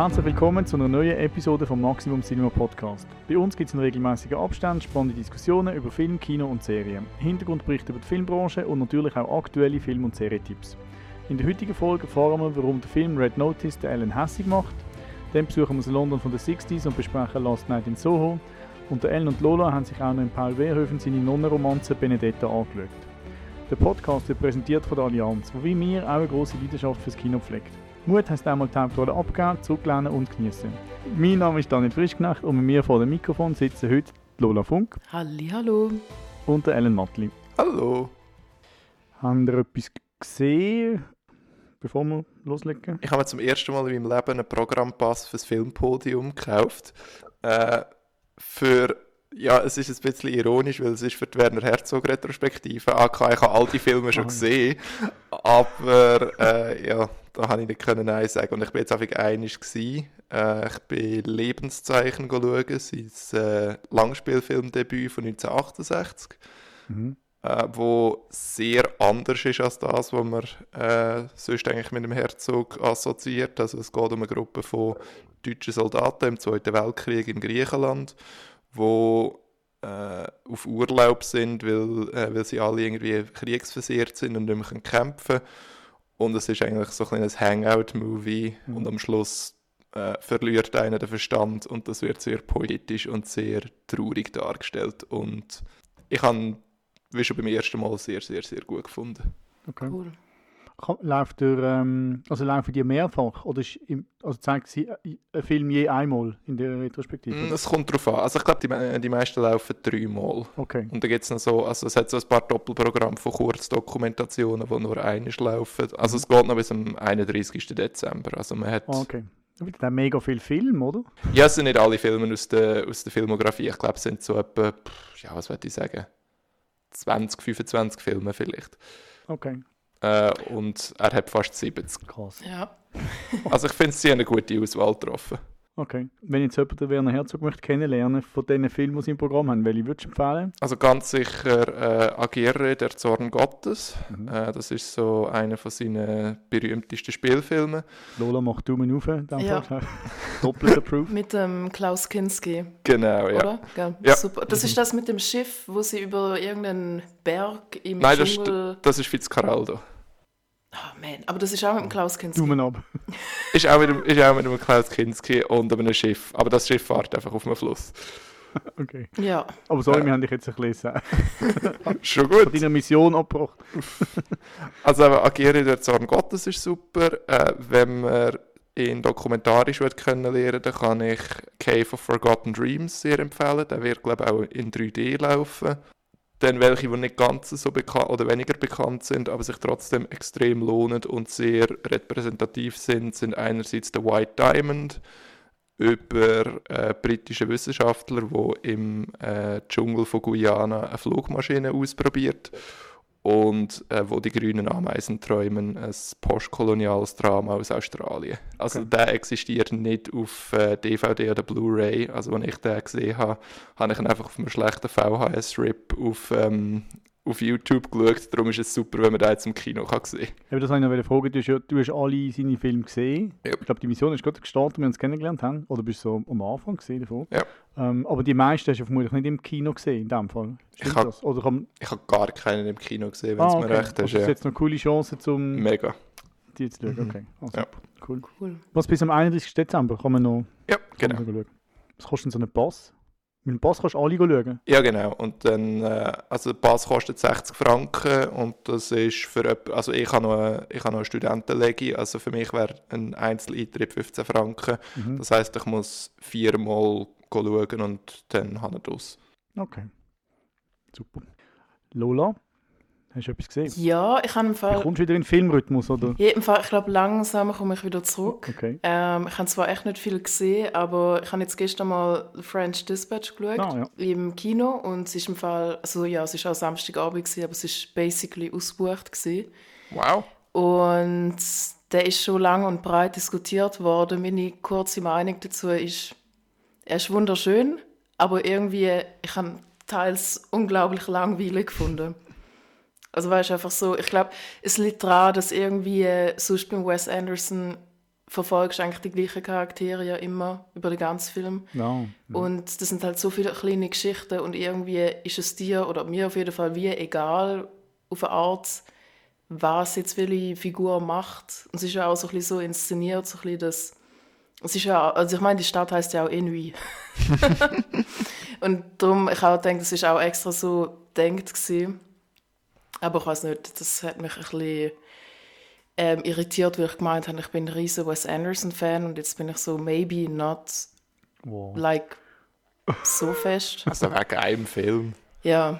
Herzlich willkommen zu einer neuen Episode vom Maximum Cinema Podcast. Bei uns gibt es in regelmäßigen Abständen spannende Diskussionen über Film, Kino und Serien, Hintergrundberichte über die Filmbranche und natürlich auch aktuelle Film- und Serietipps. In der heutigen Folge erfahren wir, warum der Film Red Notice den Ellen hässig macht. Dann besuchen wir das London von den 60s und besprechen Last Night in Soho. Und der Ellen und Lola haben sich auch noch in Paul Wehrhöfen seine Nonnenromanze Benedetta angeschaut. Der Podcast wird präsentiert von der Allianz, wo wie mir auch eine große Leidenschaft fürs Kino pflegt. Mut heisst einmal die Hauptrolle abgeben, zurücklehnen und genießen. Mein Name ist Daniel Frischknecht und mit mir vor dem Mikrofon sitzen heute Lola Funk Halli, hallo. und der Ellen Mattli. Hallo. Haben ihr etwas gesehen, bevor wir loslegen? Ich habe mir zum ersten Mal in meinem Leben einen Programmpass fürs Filmpodium gekauft. Äh, für, ja, es ist ein bisschen ironisch, weil es ist für die Werner Herzog Retrospektive. AK, ich habe all die Filme schon Ah. gesehen, aber äh, ja, da habe ich nicht können Nein sagen. Und ich bin jetzt einfach einig gsi. Äh, ich bin Lebenszeichen schauen, sein äh, Langspielfilmdebüt von 1968. Mhm. äh, wo sehr anders ist als das, was man äh, sonst eigentlich mit dem Herzog assoziiert. Also es geht um eine Gruppe von deutschen Soldaten im Zweiten Weltkrieg in Griechenland, wo äh, auf Urlaub sind, weil, äh, weil sie alle irgendwie kriegsversehrt sind und nicht mehr können kämpfen Und es ist eigentlich so ein kleines Hangout-Movie Mhm. und am Schluss äh, verliert einer den Verstand und das wird sehr poetisch und sehr traurig dargestellt. Und ich habe wie schon beim ersten Mal sehr, sehr, sehr gut gefunden. Okay. Cool. Ka- Läuft der, ähm, also laufen die mehrfach oder im, also zeigt sie äh, einen Film je einmal in der Retrospektive? Mm, Es kommt darauf an. Also ich glaube, die, die meisten laufen dreimal. Okay. Und da gibt es noch so, also es hat so ein paar Doppelprogramme von Kurzdokumentationen, die nur einmal laufen. Also es geht noch bis am 31. Dezember. Also man hat, okay. Der hat mega viel Film, oder? ja es sind nicht alle Filme aus der, aus der Filmografie. Ich glaube es sind so etwa, ja was würde ich sagen, 20, 25 Filme vielleicht. Okay. Äh, und er hat fast 70. Krass. Ja. Also ich finde, sie haben eine gute Auswahl getroffen. Okay. Wenn jetzt jemand den Werner Herzog möchte kennenlernen von diesen Filmen, die sie im Programm haben, welche würdest du empfehlen? Also ganz sicher äh, Agere, der Zorn Gottes. Mhm. Äh, das ist so einer von seinen berühmtesten Spielfilmen. Lola macht Daumen auf. in dem Ja. Doppelt approved. Mit dem Klaus Kinski, Genau, ja. oder? Gell? Ja. Super. Das ist das mit dem Schiff, wo sie über irgendeinen Berg im Nein, das ist, Dschungel... das ist Fitzcarraldo. Oh man, aber das ist auch mit dem Klaus Kinski. Daumen ab. Ist auch mit dem, ist auch mit dem Klaus Kinski und einem Schiff. Aber das Schiff fährt einfach auf dem Fluss. Okay. Ja. Aber sorry, Ja. wir haben dich jetzt ein bisschen Schon von gut. deiner Mission abgebracht. Also eben, Agere, der Zorn Gottes ist super. Äh, wenn man ihn dokumentarisch will können lernen dann kann ich Cave of Forgotten Dreams sehr empfehlen. Der wird, glaube ich, auch in 3D laufen. Dann welche, die nicht ganz so bekannt oder weniger bekannt sind, aber sich trotzdem extrem lohnen und sehr repräsentativ sind, sind einerseits der White Diamond über äh, britische Wissenschaftler, die im äh, Dschungel von Guyana eine Flugmaschine ausprobiert und äh, wo die grünen Ameisen träumen, ein postkoloniales Drama aus Australien. Also Okay. der existiert nicht auf äh, DVD oder Blu-ray. Also wenn ich den gesehen habe, habe ich ihn einfach auf einem schlechten VHS-Rip auf, ähm, auf YouTube geschaut. Darum ist es super, wenn man den jetzt im Kino kann sehen Eben, das wollte ich noch fragen. Du hast, ja, du hast alle seine Filme gesehen. Ja. Ich glaube, die Mission ist gerade gestartet, wir uns kennengelernt haben. Oder bist du so am Anfang gesehen davon? Ja. Ähm, aber die meisten hast du vermutlich nicht im Kino gesehen, in dem Fall. Stimmt Ich hab-? Oder kann, Ich habe gar keinen im Kino gesehen, wenn ah, es okay. mir recht ist. Also, das ist Ja. jetzt noch eine coole Chance, um Mega. die zu schauen. Mhm. Okay, ah, Ja. Cool. Cool. Was bis am 31. Dezember kann man noch Ja, kann genau. noch. Was kostet denn so ein Pass? Mit dem Pass kannst du alle schauen. Ja, genau. Und dann, äh, also der Pass kostet 60 Franken und das ist für also ich habe noch, eine- ich habe noch eine Studentenlegi, also für mich wäre ein Einzeleintritt 15 Franken. Mhm. Das heisst, ich muss viermal schauen und dann habe ich das. Okay. Super. Lola, hast du etwas gesehen? Ja, ich habe im Du Fall... kommst wieder in den Filmrhythmus, oder? Ja, im Fall, ich glaube, langsam komme ich wieder zurück. Okay. Ähm, ich habe zwar echt nicht viel gesehen, aber ich habe jetzt gestern mal French Dispatch geschaut Ah, ja. im Kino und es ist im Fall, also ja, es ist auch Samstagabend gewesen, aber es ist basically ausgebucht gewesen. Wow. Und der ist schon lang und breit diskutiert worden. Meine kurze Meinung dazu ist, er ist wunderschön, aber irgendwie, ich habe teils unglaublich langweilig gefunden. Also weißt du, einfach so, ich glaube, es liegt daran, dass irgendwie äh, sonst beim Wes Anderson verfolgst eigentlich die gleichen Charaktere ja immer über den ganzen Film. Ja. Und das sind halt so viele kleine Geschichten und irgendwie ist es dir oder mir auf jeden Fall wie egal auf eine Art, was jetzt welche Figur macht. Und es ist ja auch so ein bisschen so inszeniert, so ein bisschen das es ist ja, also ich meine, die Stadt heißt ja auch Enui. und darum, ich auch denke, das ist auch extra so gedacht gewesen. Aber ich weiß nicht, das hat mich ein bisschen ähm, irritiert, weil ich gemeint habe, ich bin ein riesen Wes Anderson-Fan und jetzt bin ich so, maybe not Wow. like so fest. Also wegen einem Film. Ja,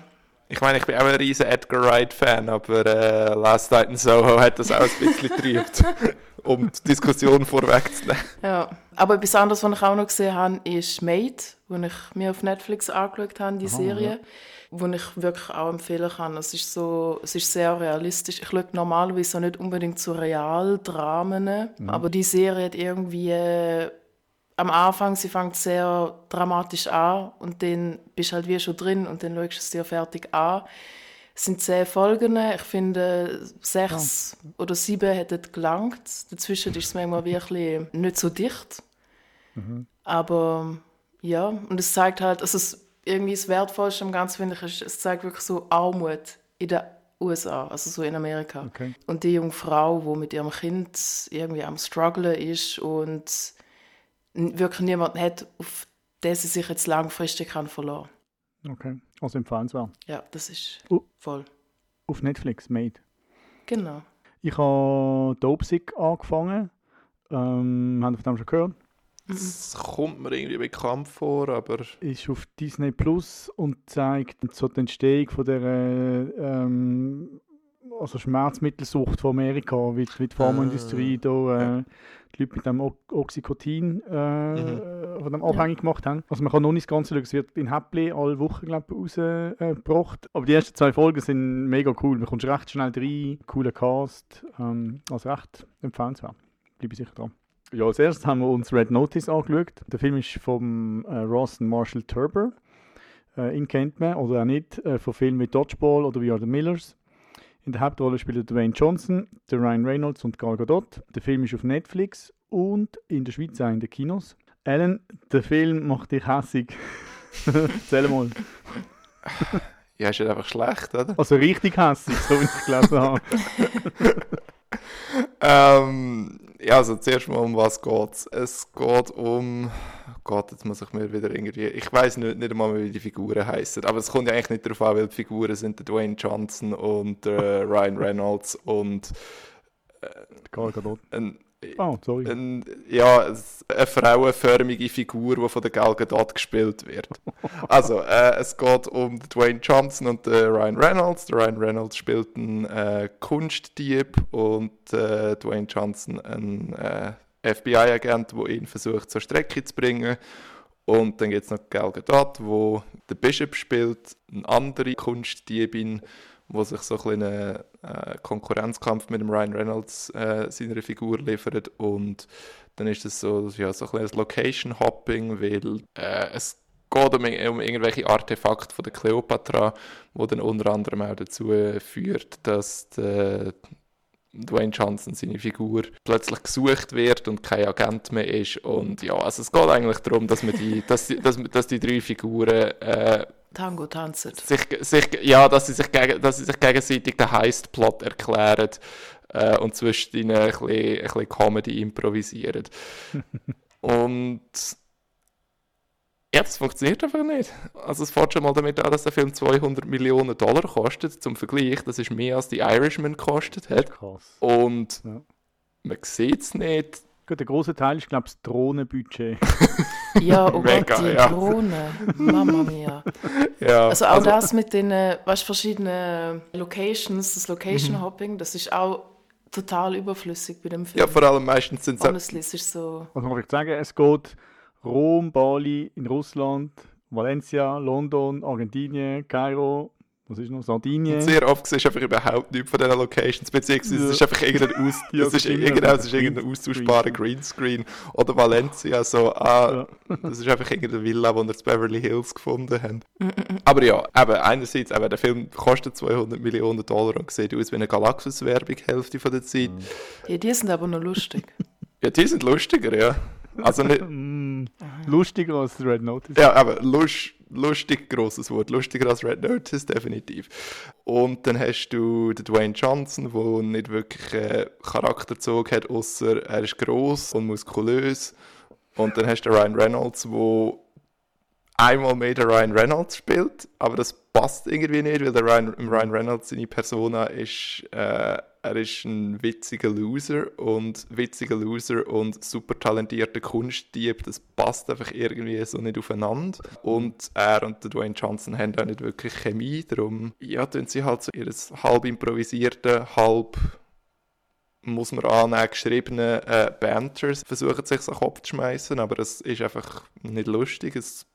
Ich meine, ich bin auch ein riesen Edgar Wright-Fan, aber äh, Last Night in Soho hat das auch ein bisschen getriebt, um die Diskussion vorwegzunehmen. ja. Aber etwas anderes, was ich auch noch gesehen habe, ist Made, wo ich mir auf Netflix angeschaut habe, die Serie, wo ich wirklich auch empfehlen kann. Es ist, so, es ist sehr realistisch. Ich schaue normalerweise auch nicht unbedingt zu Realdramen, aber die Serie hat irgendwie... Äh, am Anfang, sie fängt sehr dramatisch an und dann bist du halt wie schon drin und dann schaust du es dir fertig an. Es sind zehn Folgen, ich finde sechs oder sieben hätten gelangt. Dazwischen ist es manchmal wirklich nicht so dicht. Aber ja, und es zeigt halt, also es, irgendwie das Wertvollste am Ganzen finde ich, ist, es zeigt wirklich so Armut in den USA, also so in Amerika. Okay. Und die junge Frau, die mit ihrem Kind irgendwie am strugglen ist und wirklich niemanden hat, auf den sie sich jetzt langfristig kann verlassen Okay. Also empfehlenswert. Ja, das ist Oh. voll. Auf Netflix, Made. Genau. Ich habe Dope Sick angefangen. Ähm, haben Sie von dem schon gehört? Das kommt mir irgendwie bekannt vor, aber Ist auf Disney Plus und zeigt so die Entstehung von der ähm, also Schmerzmittelsucht von Amerika, wie, wie die Pharmaindustrie da äh, die Leute mit dem O- Oxycontin äh, Mhm. von dem abhängig gemacht haben. Also man kann noch nicht das Ganze schauen, es wird in Häppli alle Wochen glaube ich, rausgebracht. Aber die ersten zwei Folgen sind mega cool, man kommt recht schnell rein, cooler Cast, ähm, also recht empfehlenswert. Bleibe ich sicher dran. Ja, als erstes haben wir uns Red Notice angeschaut. Der Film ist vom äh, Ross und Marshall Turber. Äh, ihn kennt man oder auch nicht äh, von Filmen wie Dodgeball oder We Are the Millers. In der Hauptrolle spielen Dwayne Johnson, der Ryan Reynolds und Gal Gadot. Der Film ist auf Netflix und in der Schweiz auch in den Kinos. Alan, der Film macht dich hässig. Erzähl mal. ja, ist ja einfach schlecht, oder? Also richtig hässig, so wie ich gelesen habe. Ähm, ja, also zuerst mal um was geht's. Es geht um. Gott, jetzt muss ich mir wieder irgendwie. Ich weiß nicht, nicht einmal mehr, wie die Figuren heißen. Aber es kommt ja eigentlich nicht darauf an, weil die Figuren sind der Dwayne Johnson und der Ryan Reynolds und Gal Gadot. ein, Oh, sorry. ein, ja, eine frauenförmige Figur, die von der Gal Gadot gespielt wird. Also, äh, es geht um Dwayne Johnson und den Ryan Reynolds. Der Ryan Reynolds spielt einen äh, Kunstdieb und äh, Dwayne Johnson einen äh, FBI-Agent, der ihn versucht zur Strecke zu bringen. Und dann gibt es noch Gal Gadot, wo der Bishop spielt, eine andere Kunstdiebin, wo sich so ein einen äh, Konkurrenzkampf mit dem Ryan Reynolds äh, seiner Figur liefert. Und dann ist es so, ja, so ein kleines Location-Hopping, weil äh, es geht um, um irgendwelche Artefakte von der Cleopatra, wo dann unter anderem auch dazu führt, dass der Dwayne Johnson, seine Figur, plötzlich gesucht wird und kein Agent mehr ist. Und ja, also es geht eigentlich darum, dass, man die, dass, die, dass, dass die drei Figuren äh, Tango tanzen. sich, sich, ja, dass sie sich, gegen, dass sie sich gegenseitig den Heist-Plot erklären äh, und zwischen ihnen ein bisschen, ein bisschen Comedy improvisieren. und ja, das funktioniert einfach nicht. Also es fängt schon mal damit an, dass der Film 200 Millionen Dollar kostet. Zum Vergleich, das ist mehr als die Irishman gekostet hat. Krass. Und Ja. man sieht es nicht. Gut, der große Teil ist, glaube ich, das Drohnenbudget. Ja, oh Mega, Gott, die ja. Drohne. Mama mia. Ja, Also auch das mit den äh, weißt, verschiedenen Locations, das Location Hopping, das ist auch total überflüssig bei dem Film. ja, vor allem meistens sind es Honestly, es ist so. Also man kann vielleicht sagen, es geht Rom, Bali in Russland, Valencia, London, Argentinien, Kairo, was ist noch, Sardinien. Sehr oft siehst du einfach überhaupt nichts von diesen Locations, beziehungsweise es ist Ja. einfach irgendein, Aus Ja, es ist, irgendein, es ist irgendein Green- austauschbarer Greenscreen. Oder Valencia, so, ah, das ist einfach irgendeine Villa, die wir in Beverly Hills gefunden haben. Aber ja, eben, einerseits, eben, der Film kostet 200 Millionen Dollar und sieht aus wie eine Galaxus-Werbung, Hälfte von der Zeit. Ja, die sind aber noch lustig. Ja, die sind lustiger, ja. Also nicht, Mm, lustiger als Red Notice. ja, aber lust, lustig, grosses Wort. Lustiger als Red Notice, definitiv. Und dann hast du den Dwayne Johnson, der nicht wirklich äh, Charakterzug hat, außer er ist gross und muskulös. Und dann hast du Ryan Reynolds, der einmal mehr der Ryan Reynolds spielt, aber das passt irgendwie nicht, weil der Ryan, Ryan Reynolds, seine Persona ist, äh, er ist ein witziger Loser und witziger Loser und super talentierter Kunstdieb, das passt einfach irgendwie so nicht aufeinander. Und er und der Dwayne Johnson haben auch nicht wirklich Chemie, darum, ja, tun sie halt so ihres halb improvisierten, halb muss man annehmen, geschriebene äh, Banters versuchen sich so Kopf zu schmeißen, aber es ist einfach nicht lustig. Es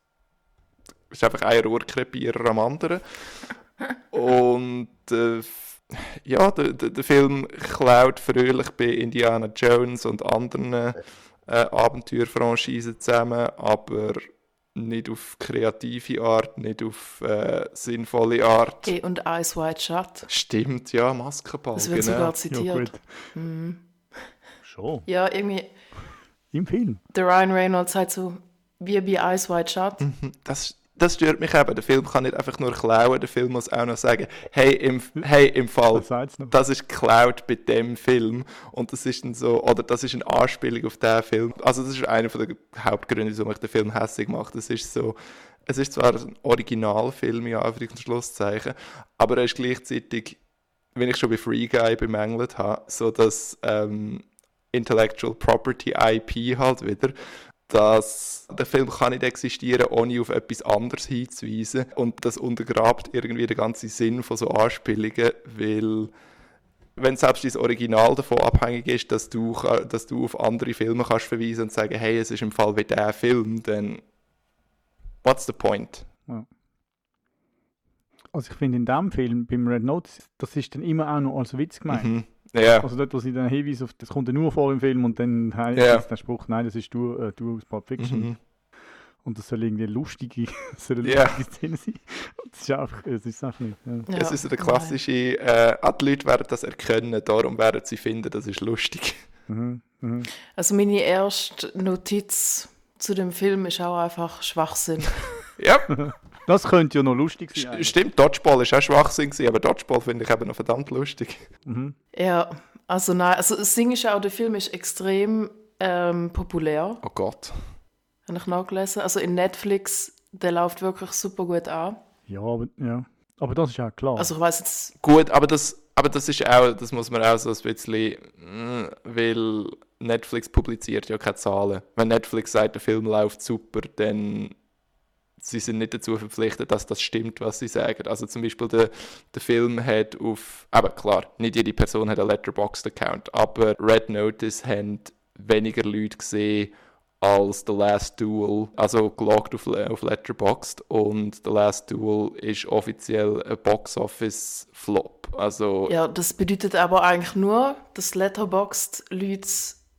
ist einfach ein Rohrkrepierer am anderen. Und äh, ja, der, der, der Film klaut fröhlich bei Indiana Jones und anderen äh, Abenteuerfranchisen zusammen, aber nicht auf kreative Art, nicht auf äh, sinnvolle Art. Okay, und Eyes Wide Shut. Stimmt, ja, Maskenball, Das wird genau. sogar Ja, zitiert. gut. Mhm. Schon. Ja, irgendwie, Im Film. der Ryan Reynolds sagt so, wie bei Eyes Wide Shut. Mhm, Das, das stört mich eben. Der Film kann nicht einfach nur klauen, der Film muss auch noch sagen, hey, im, hey, im Fall, das ist geklaut bei dem Film. Und das ist dann so, oder das ist eine Anspielung auf den Film. Also das ist einer der Hauptgründe, warum ich den Film hässlich mache. Das ist so, es ist zwar ein Originalfilm, ja, Anführungs- und Schlusszeichen, aber er ist gleichzeitig, wenn ich schon bei Free Guy bemängelt habe, so dass ähm, Intellectual Property IP halt wieder, dass der Film kann nicht existieren, ohne auf etwas anderes hinzuweisen. Und das untergrabt irgendwie den ganzen Sinn von so Anspielungen, weil wenn selbst das Original davon abhängig ist, dass du, dass du auf andere Filme kannst verweisen und sagen, hey, es ist im Fall wie der Film, dann what's the point? Also ich finde in dem Film, beim Red Notice, das ist dann immer auch noch als Witz gemeint. Mhm. Ja, Also dort, wo sie dann hinweisen auf, das kommt ja nur vor im Film und dann heißt Ja. der Spruch, nein, das ist du, äh, du aus Pulp Fiction. mhm. Und das soll irgendwie eine lustige, soll eine Ja. lustige Szene sein. Und Das ist einfach, das ist einfach nicht. Ja. Ja, es ist so der klassische, äh, ah, die Leute werden das erkennen, darum werden sie finden, das ist lustig. Mhm. Mhm. Also meine erste Notiz zu dem Film ist auch einfach Schwachsinn. Ja, Das könnte ja noch lustig sein. st eigentlich. stimmt, Dodgeball ist auch Schwachsinn aber Dodgeball finde ich eben noch verdammt lustig. Mhm. ja, also nein, also das Ding ist ja auch, der Film ist extrem ähm, populär, Oh Gott. habe ich nachgelesen. Also in Netflix, der läuft wirklich super gut an. Ja, aber, ja. aber das ist ja klar. Also ich weiß jetzt, Gut, aber das, aber das ist auch, das muss man auch so ein bisschen, mm, weil Netflix publiziert ja keine Zahlen. Wenn Netflix sagt, der Film läuft super, dann sie sind nicht dazu verpflichtet, dass das stimmt, was sie sagen. Also zum Beispiel der, der Film hat auf, aber klar, nicht jede Person hat einen Letterboxd-Account, aber Red Notice haben weniger Leute gesehen als The Last Duel, also geloggt auf, auf Letterboxd und The Last Duel ist offiziell ein Box-Office-Flop. Also ja, das bedeutet aber eigentlich nur, dass Letterboxd Leute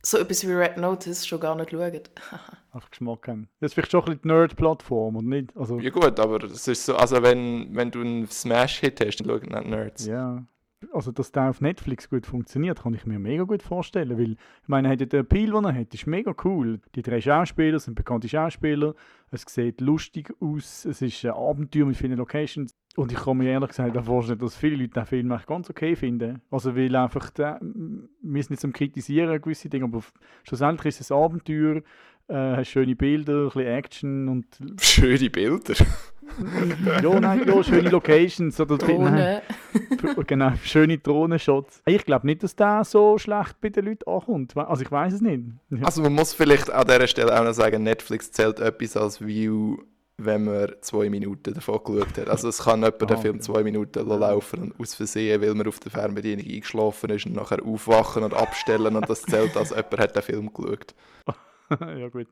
so etwas wie Red Notice schon gar nicht schauen. Einfach Geschmack haben. Das ist vielleicht schon ein bisschen die Nerd-Plattform und nicht. Also, Ja gut, aber es ist so, also wenn, wenn du einen Smash-Hit hast, dann schauen nicht Nerds. Ja. Also, dass der auf Netflix gut funktioniert, kann ich mir mega gut vorstellen. Weil, ich meine, er den Appeal, den er hat, ist mega cool. Die drei Schauspieler sind bekannte Schauspieler. Es sieht lustig aus. Es ist ein Abenteuer mit vielen Locations. Und ich kann mir ehrlich gesagt auch vorstellen, dass viele Leute den Film eigentlich ganz okay finden. Also, weil einfach, der, wir sind nicht zum Kritisieren gewisse Dinge, aber schlussendlich ist es ein Abenteuer. Äh, hast schöne Bilder, ein bisschen Action und Schöne Bilder. ja, nein, ja, schöne Locations oder nein, Drohne. genau, schöne Drohnenshots. Ich glaube nicht, dass der so schlecht bei den Leuten ankommt. Also ich weiß es nicht. Also man muss vielleicht an dieser Stelle auch noch sagen, Netflix zählt etwas als View, wenn man zwei Minuten davon geschaut hat. Also es kann jemand den Ah, Film okay. zwei Minuten laufen und aus Versehen, weil man auf der Fernbedienung eingeschlafen ist und nachher aufwachen und abstellen und das zählt als jemand hat den Film geschaut. ja, gut.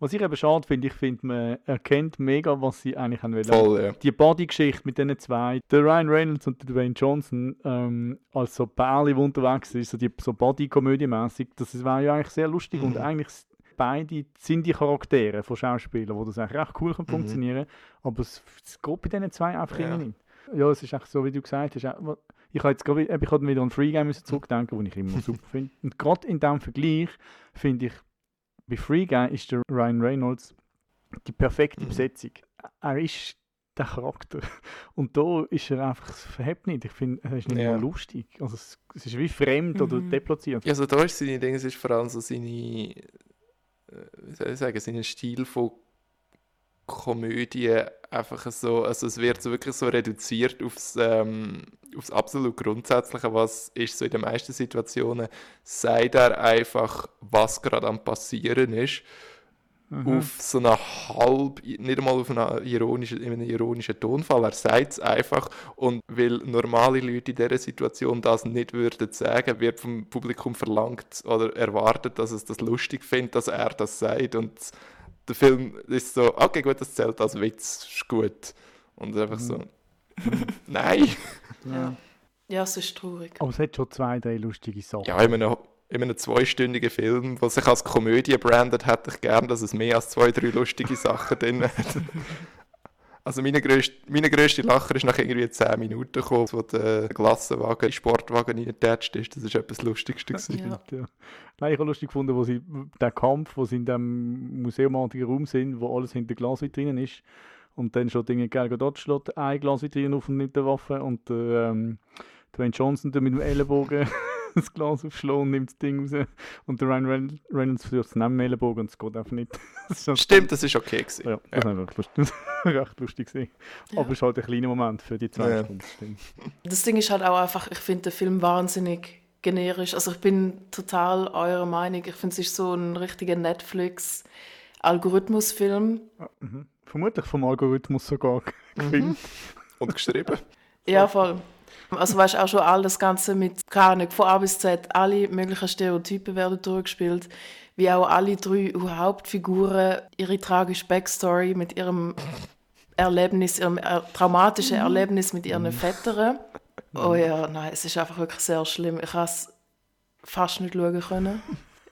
Was ich eben schade finde, ich finde, man erkennt mega, was sie eigentlich haben wollen. Voll, ja. Die Body-Geschichte mit diesen zwei, der Ryan Reynolds und der Dwayne Johnson, ähm, als so die unterwegs ist, so, die, so Body-Komödie-mäßig, das war ja eigentlich sehr lustig und Mhm. eigentlich s- beide sind die Charaktere von Schauspielern, wo das eigentlich recht cool kann Mhm. funktionieren aber es, es geht bei diesen zwei einfach Ja. nicht. Ja, es ist echt so, wie du gesagt hast, Ich habe jetzt gerade, wieder an Free müssen zurückdenken, den ich immer super finde. Und gerade in diesem Vergleich finde ich, bei Free Guy ist der Ryan Reynolds die perfekte Mhm. Besetzung. Er ist der Charakter. Und da ist er einfach, es verhebt nicht. Ich finde, er ist nicht Ja. mal lustig. Also es, es ist wie fremd oder Mhm. deplatziert. Ja, also da ist seine Dinge, es ist vor allem so seine, äh, wie soll ich sagen, seinen Stil von Komödie einfach so, also es wird so wirklich so reduziert aufs, ähm, aufs absolut Grundsätzliche, was ist so in den meisten Situationen, sagt er einfach, was gerade am passieren ist, Mhm. auf so eine halb, nicht einmal auf einen ironischen, in einem ironischen Tonfall, er sagt es einfach und weil normale Leute in dieser Situation das nicht würden sagen, wird vom Publikum verlangt oder erwartet, dass es das lustig findet, dass er das sagt und der Film ist so, okay gut, das zählt als Witz, ist gut und einfach so, nein. Ja. ja, es ist traurig. Aber es hat schon zwei, drei lustige Sachen. Ja, in einem, in einem zweistündigen Film, der sich als Komödie brandet, hätte ich gern, dass es mehr als zwei, drei lustige Sachen drin hat. Also meine grösste, meine grösste Lacher ist nach irgendwie 10 Minuten gekommen, wo der Glassenwagen in den Sportwagen reingetatscht ist. Das ist etwas das Lustigste. gewesen. Ja. Ja. Nein, ich habe lustig gefunden, wo sie den Kampf, wo sie in dem museumartigen Raum sind, wo alles hinter Glasvitrinen ist und dann schon Dinge Gal Gadot schlägt ein Glasvitrine auf und nimmt eine Waffe und der, ähm, Dwayne Johnson mit dem Ellenbogen das Glas aufschlägt und nimmt das Ding raus und der Ryan Reyn- Reynolds versucht es neben Ellenbogen und es geht einfach nicht. Das ist Stimmt, das ist okay gewesen. Ja, das war recht lustig, recht lustig gewesen. Ja. Aber es ist halt ein kleiner Moment für die zwei Ja. Stunden. Stimmt. Das Ding ist halt auch einfach, ich finde den Film wahnsinnig generisch. Also ich bin total eurer Meinung. Ich finde, es ist so ein richtiger Netflix-Algorithmusfilm. Ah, mhm. Vermutlich vom Algorithmus sogar Mhm. gefilmt. Und geschrieben. Ja, voll. Also weißt auch schon all das Ganze mit, keine von A bis Z, alle möglichen Stereotypen werden durchgespielt, wie auch alle drei Hauptfiguren ihre tragische Backstory mit ihrem Erlebnis, ihrem er traumatischen Erlebnis mit ihren Vätern. Oh ja, nein, es ist einfach wirklich sehr schlimm. Ich habe es fast nicht schauen können.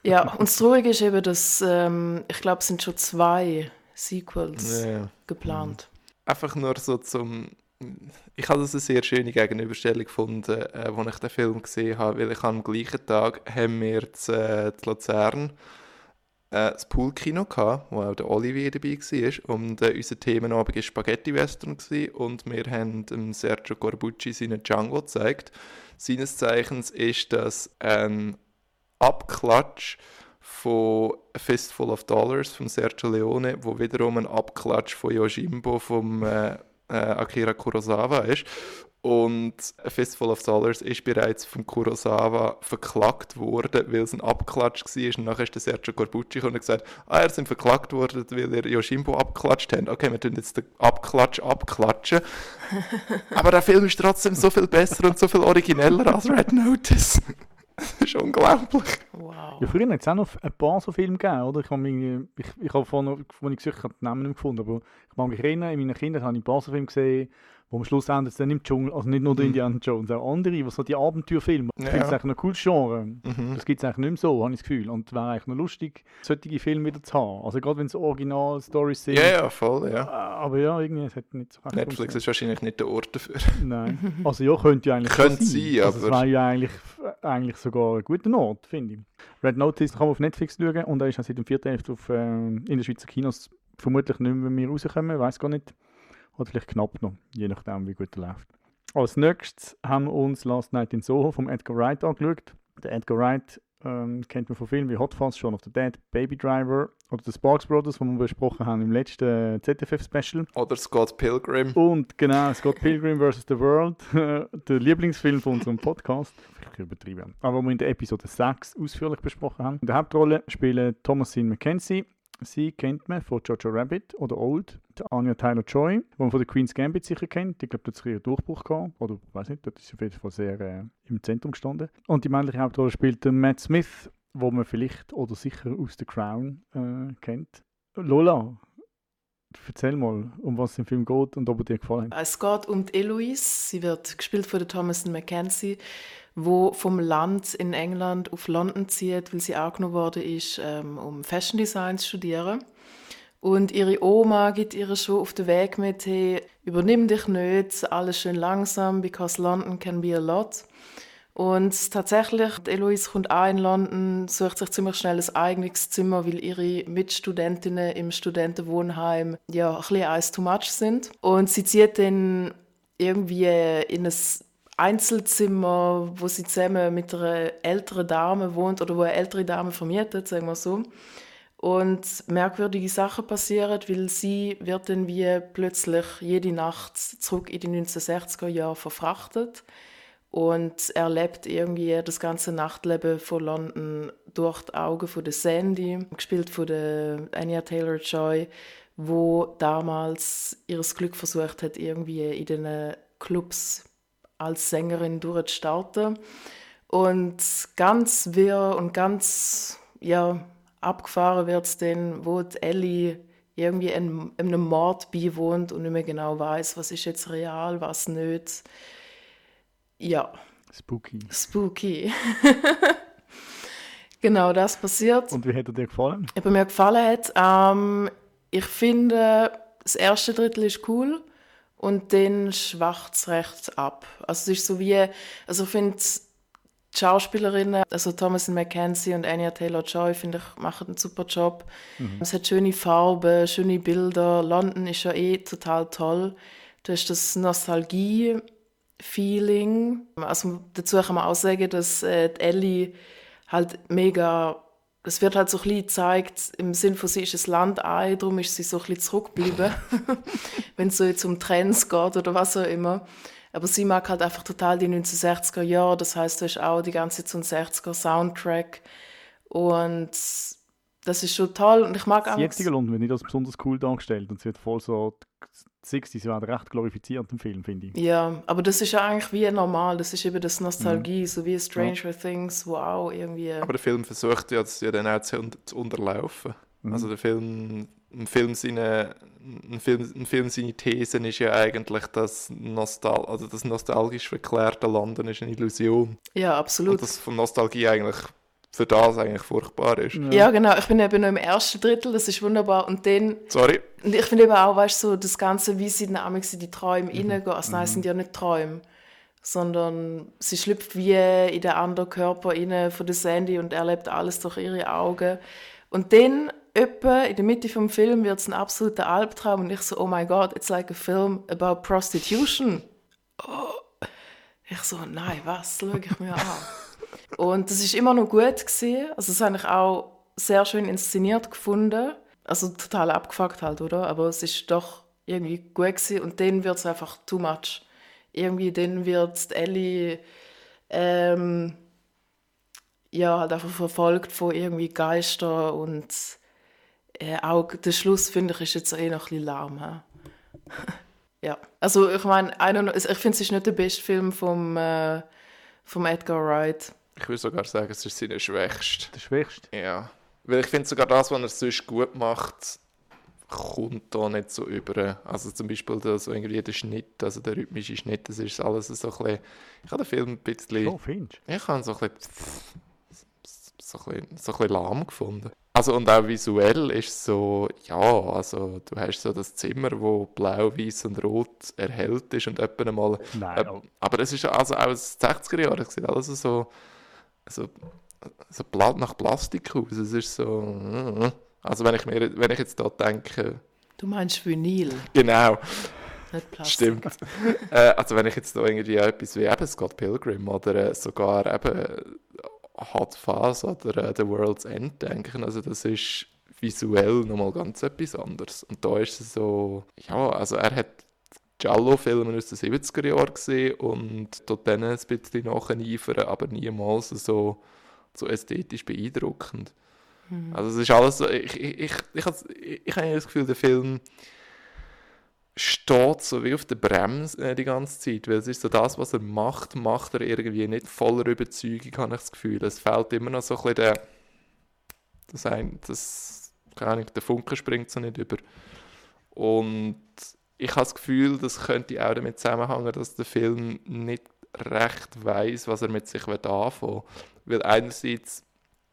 Ja, und das Traurige ist eben, dass ähm, ich glaube, es sind schon zwei Sequels Ja. geplant. Einfach nur so zum. Ich habe das eine sehr schöne Gegenüberstellung gefunden, äh, als ich den Film gesehen habe, weil ich am gleichen Tag haben wir zu, äh, zu Luzern äh, das Poolkino gehabt, wo auch der Olivier dabei war. Und äh, unser Themenabend war Spaghetti-Western und wir haben dem Sergio Corbucci seinen Django gezeigt. Seines Zeichens ist das ein Abklatsch von A Fistful of Dollars von Sergio Leone, wo wiederum ein Abklatsch von Yojimbo vom äh, äh, Akira Kurosawa ist. Und A Fistful of Dollars ist bereits von Kurosawa verklagt worden, weil es ein Abklatsch war. Und nachher ist der Sergio Corbucci gekommen und gesagt, ah, ihr sind verklagt worden, weil ihr Yojimbo abgeklatscht habt. Okay, wir tun jetzt den Abklatsch abklatschen. Aber der Film ist trotzdem so viel besser und so viel origineller als Red Notice. Das ist unglaublich. Wow. Ja, früher hat es auch noch ein paar so Filme gegeben, oder? Ich habe mich, ich, ich habe vorhin, als ich gesucht habe, den Namen nicht gefunden, aber ich kann mich erinnern, in meiner Kindheit habe ich ein paar so Filme gesehen, wo am Schluss endet es dann im Dschungel, also nicht nur der Mhm. Indiana Jones, auch andere, was so die Abenteuerfilme. Ich Ja. finde es eigentlich noch ein cooles Genre. Mhm. Das gibt es eigentlich nicht mehr so, habe ich das Gefühl. Und es wäre eigentlich noch lustig, solche Filme wieder zu haben. Also gerade wenn es Original-Stories sind. Ja, ja, voll, ja. Aber ja, irgendwie, es hat nicht so Netflix ist wahrscheinlich nicht der Ort dafür. Nein. Also ja, könnte ja eigentlich Könnte so sein, also, Es aber- wäre ja eigentlich, eigentlich sogar ein guter Ort, finde ich. Red Notice kann man auf Netflix schauen und er ist auch seit dem 4.11. auf äh, in den Schweizer Kinos vermutlich nicht mehr, mehr rauskommen, weiß gar nicht. Oder vielleicht knapp noch, je nachdem, wie gut er läuft. Als nächstes haben wir uns Last Night in Soho vom Edgar Wright angeschaut. Der Edgar Wright ähm, kennt man von Filmen wie Hot Fuzz, Shaun of the Dead, Baby Driver oder The Sparks Brothers, die wir besprochen haben im letzten äh, ZFF-Special. Oder Scott Pilgrim. Und genau, Scott Pilgrim vs. The World, der Lieblingsfilm von unserem Podcast. Vielleicht übertrieben. Aber wir in der Episode 6 ausführlich besprochen haben. In der Hauptrolle spielen Thomasine McKenzie. Sie kennt man von Jojo Rabbit oder Old. Die Anya Taylor-Joy, die man von der Queen's Gambit sicher kennt. Ich glaube, dort hat ihren Durchbruch gehabt. Oder, weiß nicht, dort ist sie auf jeden Fall sehr äh, im Zentrum gestanden. Und die männliche Hauptrolle spielt der Matt Smith, wo man vielleicht oder sicher aus The Crown äh, kennt. Lola, Erzähl mal, um was es im Film geht und ob er dir gefallen hat. Es geht um Eloise. Sie wird gespielt von der Thomason Mackenzie, wo vom Land in England auf London zieht, weil sie angenommen worden ist, ähm, um Fashion Design zu studieren. Und ihre Oma gibt ihr schon auf den Weg mit, hey, übernimm dich nicht, alles schön langsam, because London can be a lot. Und tatsächlich, Eloise kommt auch in London, sucht sich ziemlich schnell ein eigenes Zimmer, weil ihre Mitstudentinnen im Studentenwohnheim ja ein bisschen eins too much sind. Und sie zieht dann irgendwie in ein Einzelzimmer, wo sie zusammen mit einer älteren Dame wohnt oder wo eine ältere Dame vermietet, sagen wir so. Und merkwürdige Sachen passieren, weil sie wird dann wie plötzlich jede Nacht zurück in die 1960er Jahre verfrachtet und erlebt irgendwie das ganze Nachtleben von London durch die Augen von der Sandy, gespielt von der Anya Taylor-Joy, wo damals ihres Glück versucht hat, irgendwie in den Clubs als Sängerin durchzustarten. Und ganz wirr und ganz ja, abgefahren wird es dann, wo die Ellie irgendwie einem, einem Mord beiwohnt und nicht mehr genau weiß, was ist jetzt real, was nicht. Ja. Spooky. Spooky. genau, das passiert. Und wie hat er dir gefallen? Was mir gefallen hat, ähm, ich finde, das erste Drittel ist cool und dann schwacht es recht ab. Also es ist so wie, also ich finde, die Schauspielerinnen, also Thomasin McKenzie und Anya Taylor-Joy, finde ich, machen einen super Job. Mhm. Es hat schöne Farben, schöne Bilder. London ist ja eh total toll. Du hast das Nostalgie-Feeling. Also dazu kann man auch sagen, dass äh, Ellie halt mega es wird halt so ein bisschen gezeigt, im Sinn von sie ist ein Land ein, darum ist sie so ein bisschen zurückgeblieben, wenn es so jetzt um Trends geht oder was auch immer. Aber sie mag halt einfach total die 1960er Jahre, das heißt, du hast auch die ganze Zeit so einen 60er Soundtrack und das ist schon toll und ich mag auch... Das jetzige London wird nicht als besonders cool dargestellt und es wird voll so 60s werden recht glorifiziert im Film, finde ich. Ja, aber das ist ja eigentlich wie normal. Das ist eben das Nostalgie, mhm. so wie Stranger ja. Things, wo auch irgendwie... Aber der Film versucht ja, das ja dann auch zu, zu unterlaufen. Mhm. Also der Film, ein Film, seine, ein, Film, ein Film seine Thesen ist ja eigentlich, dass Nostal also das nostalgisch verklärte Landen ist eine Illusion. Ja, absolut. Und dass von Nostalgie eigentlich für das eigentlich furchtbar ist. Ja. ja, genau. Ich bin eben noch im ersten Drittel, das ist wunderbar. Und dann... Sorry. Und ich finde eben auch, weißt du, so das Ganze, wie sie dann in die Träume mhm. reingehen. Also nein, es sind mhm. ja nicht Träume, sondern sie schlüpft wie in den anderen Körper rein von der Sandy und erlebt alles durch ihre Augen. Und dann, etwa in der Mitte vom Film, wird es ein absoluter Albtraum und ich so, oh my God, it's like a film about prostitution. Oh. Ich so, nein, was, schau ich mir an. Und das ist immer noch gut gewesen. Also das habe ich auch sehr schön inszeniert gefunden. Also total abgefuckt halt, oder? Aber es ist doch irgendwie gut gewesen. Und dann wird es einfach too much. Irgendwie dann wird Ellie ähm, ja halt einfach verfolgt von irgendwie Geistern und äh, auch der Schluss finde ich ist jetzt eh noch ein lahm. ja, also ich meine, ich finde es ist nicht der beste Film vom, äh, vom Edgar Wright. Ich würde sogar sagen, es ist seine schwächste. Der schwächste? Ja. Weil ich finde sogar das, was er sonst gut macht, kommt da nicht so über. Also zum Beispiel so irgendwie der Schnitt, also der rhythmische Schnitt, das ist alles so ein bisschen... Ich habe den Film ein bisschen... Oh, findest Ich habe so ein bisschen... So ein, bisschen, so ein bisschen lahm gefunden. Also und auch visuell ist so, ja, also du hast so das Zimmer, wo blau, weiß und rot erhellt ist und etwa einmal... Nein. Äh, oh. aber es ist also auch aus 60er Jahren, alles so so, so nach Plastik aus. Es ist so. Also wenn ich mir, wenn ich jetzt da denke. Du meinst Vinyl? Genau. Nicht Plastik. Stimmt. äh, also wenn ich jetzt da irgendwie etwas wie eben Scott Pilgrim oder äh, sogar eben Hot Fuzz oder äh, The World's End denke, also das ist visuell nochmal ganz etwas anderes. Und da ist es so, ja, also er hat Giallo-Filme aus den 70er Jahren gesehen und dort dann ein bisschen nacheifern, aber niemals so, so ästhetisch beeindruckend. Mhm. Also es ist alles so, ich, ich, ich, ich, ich, ich habe das Gefühl, der Film steht so wie auf der Bremse äh, die ganze Zeit, weil es ist so das, was er macht, macht er irgendwie nicht voller Überzeugung, habe ich das Gefühl. Es fehlt immer noch so ein bisschen der, das, ein, das keine Ahnung, der Funke springt so nicht über. Und ich habe das Gefühl, das könnte auch damit zusammenhängen, dass der Film nicht recht weiß, was er mit sich anfangen will. Weil einerseits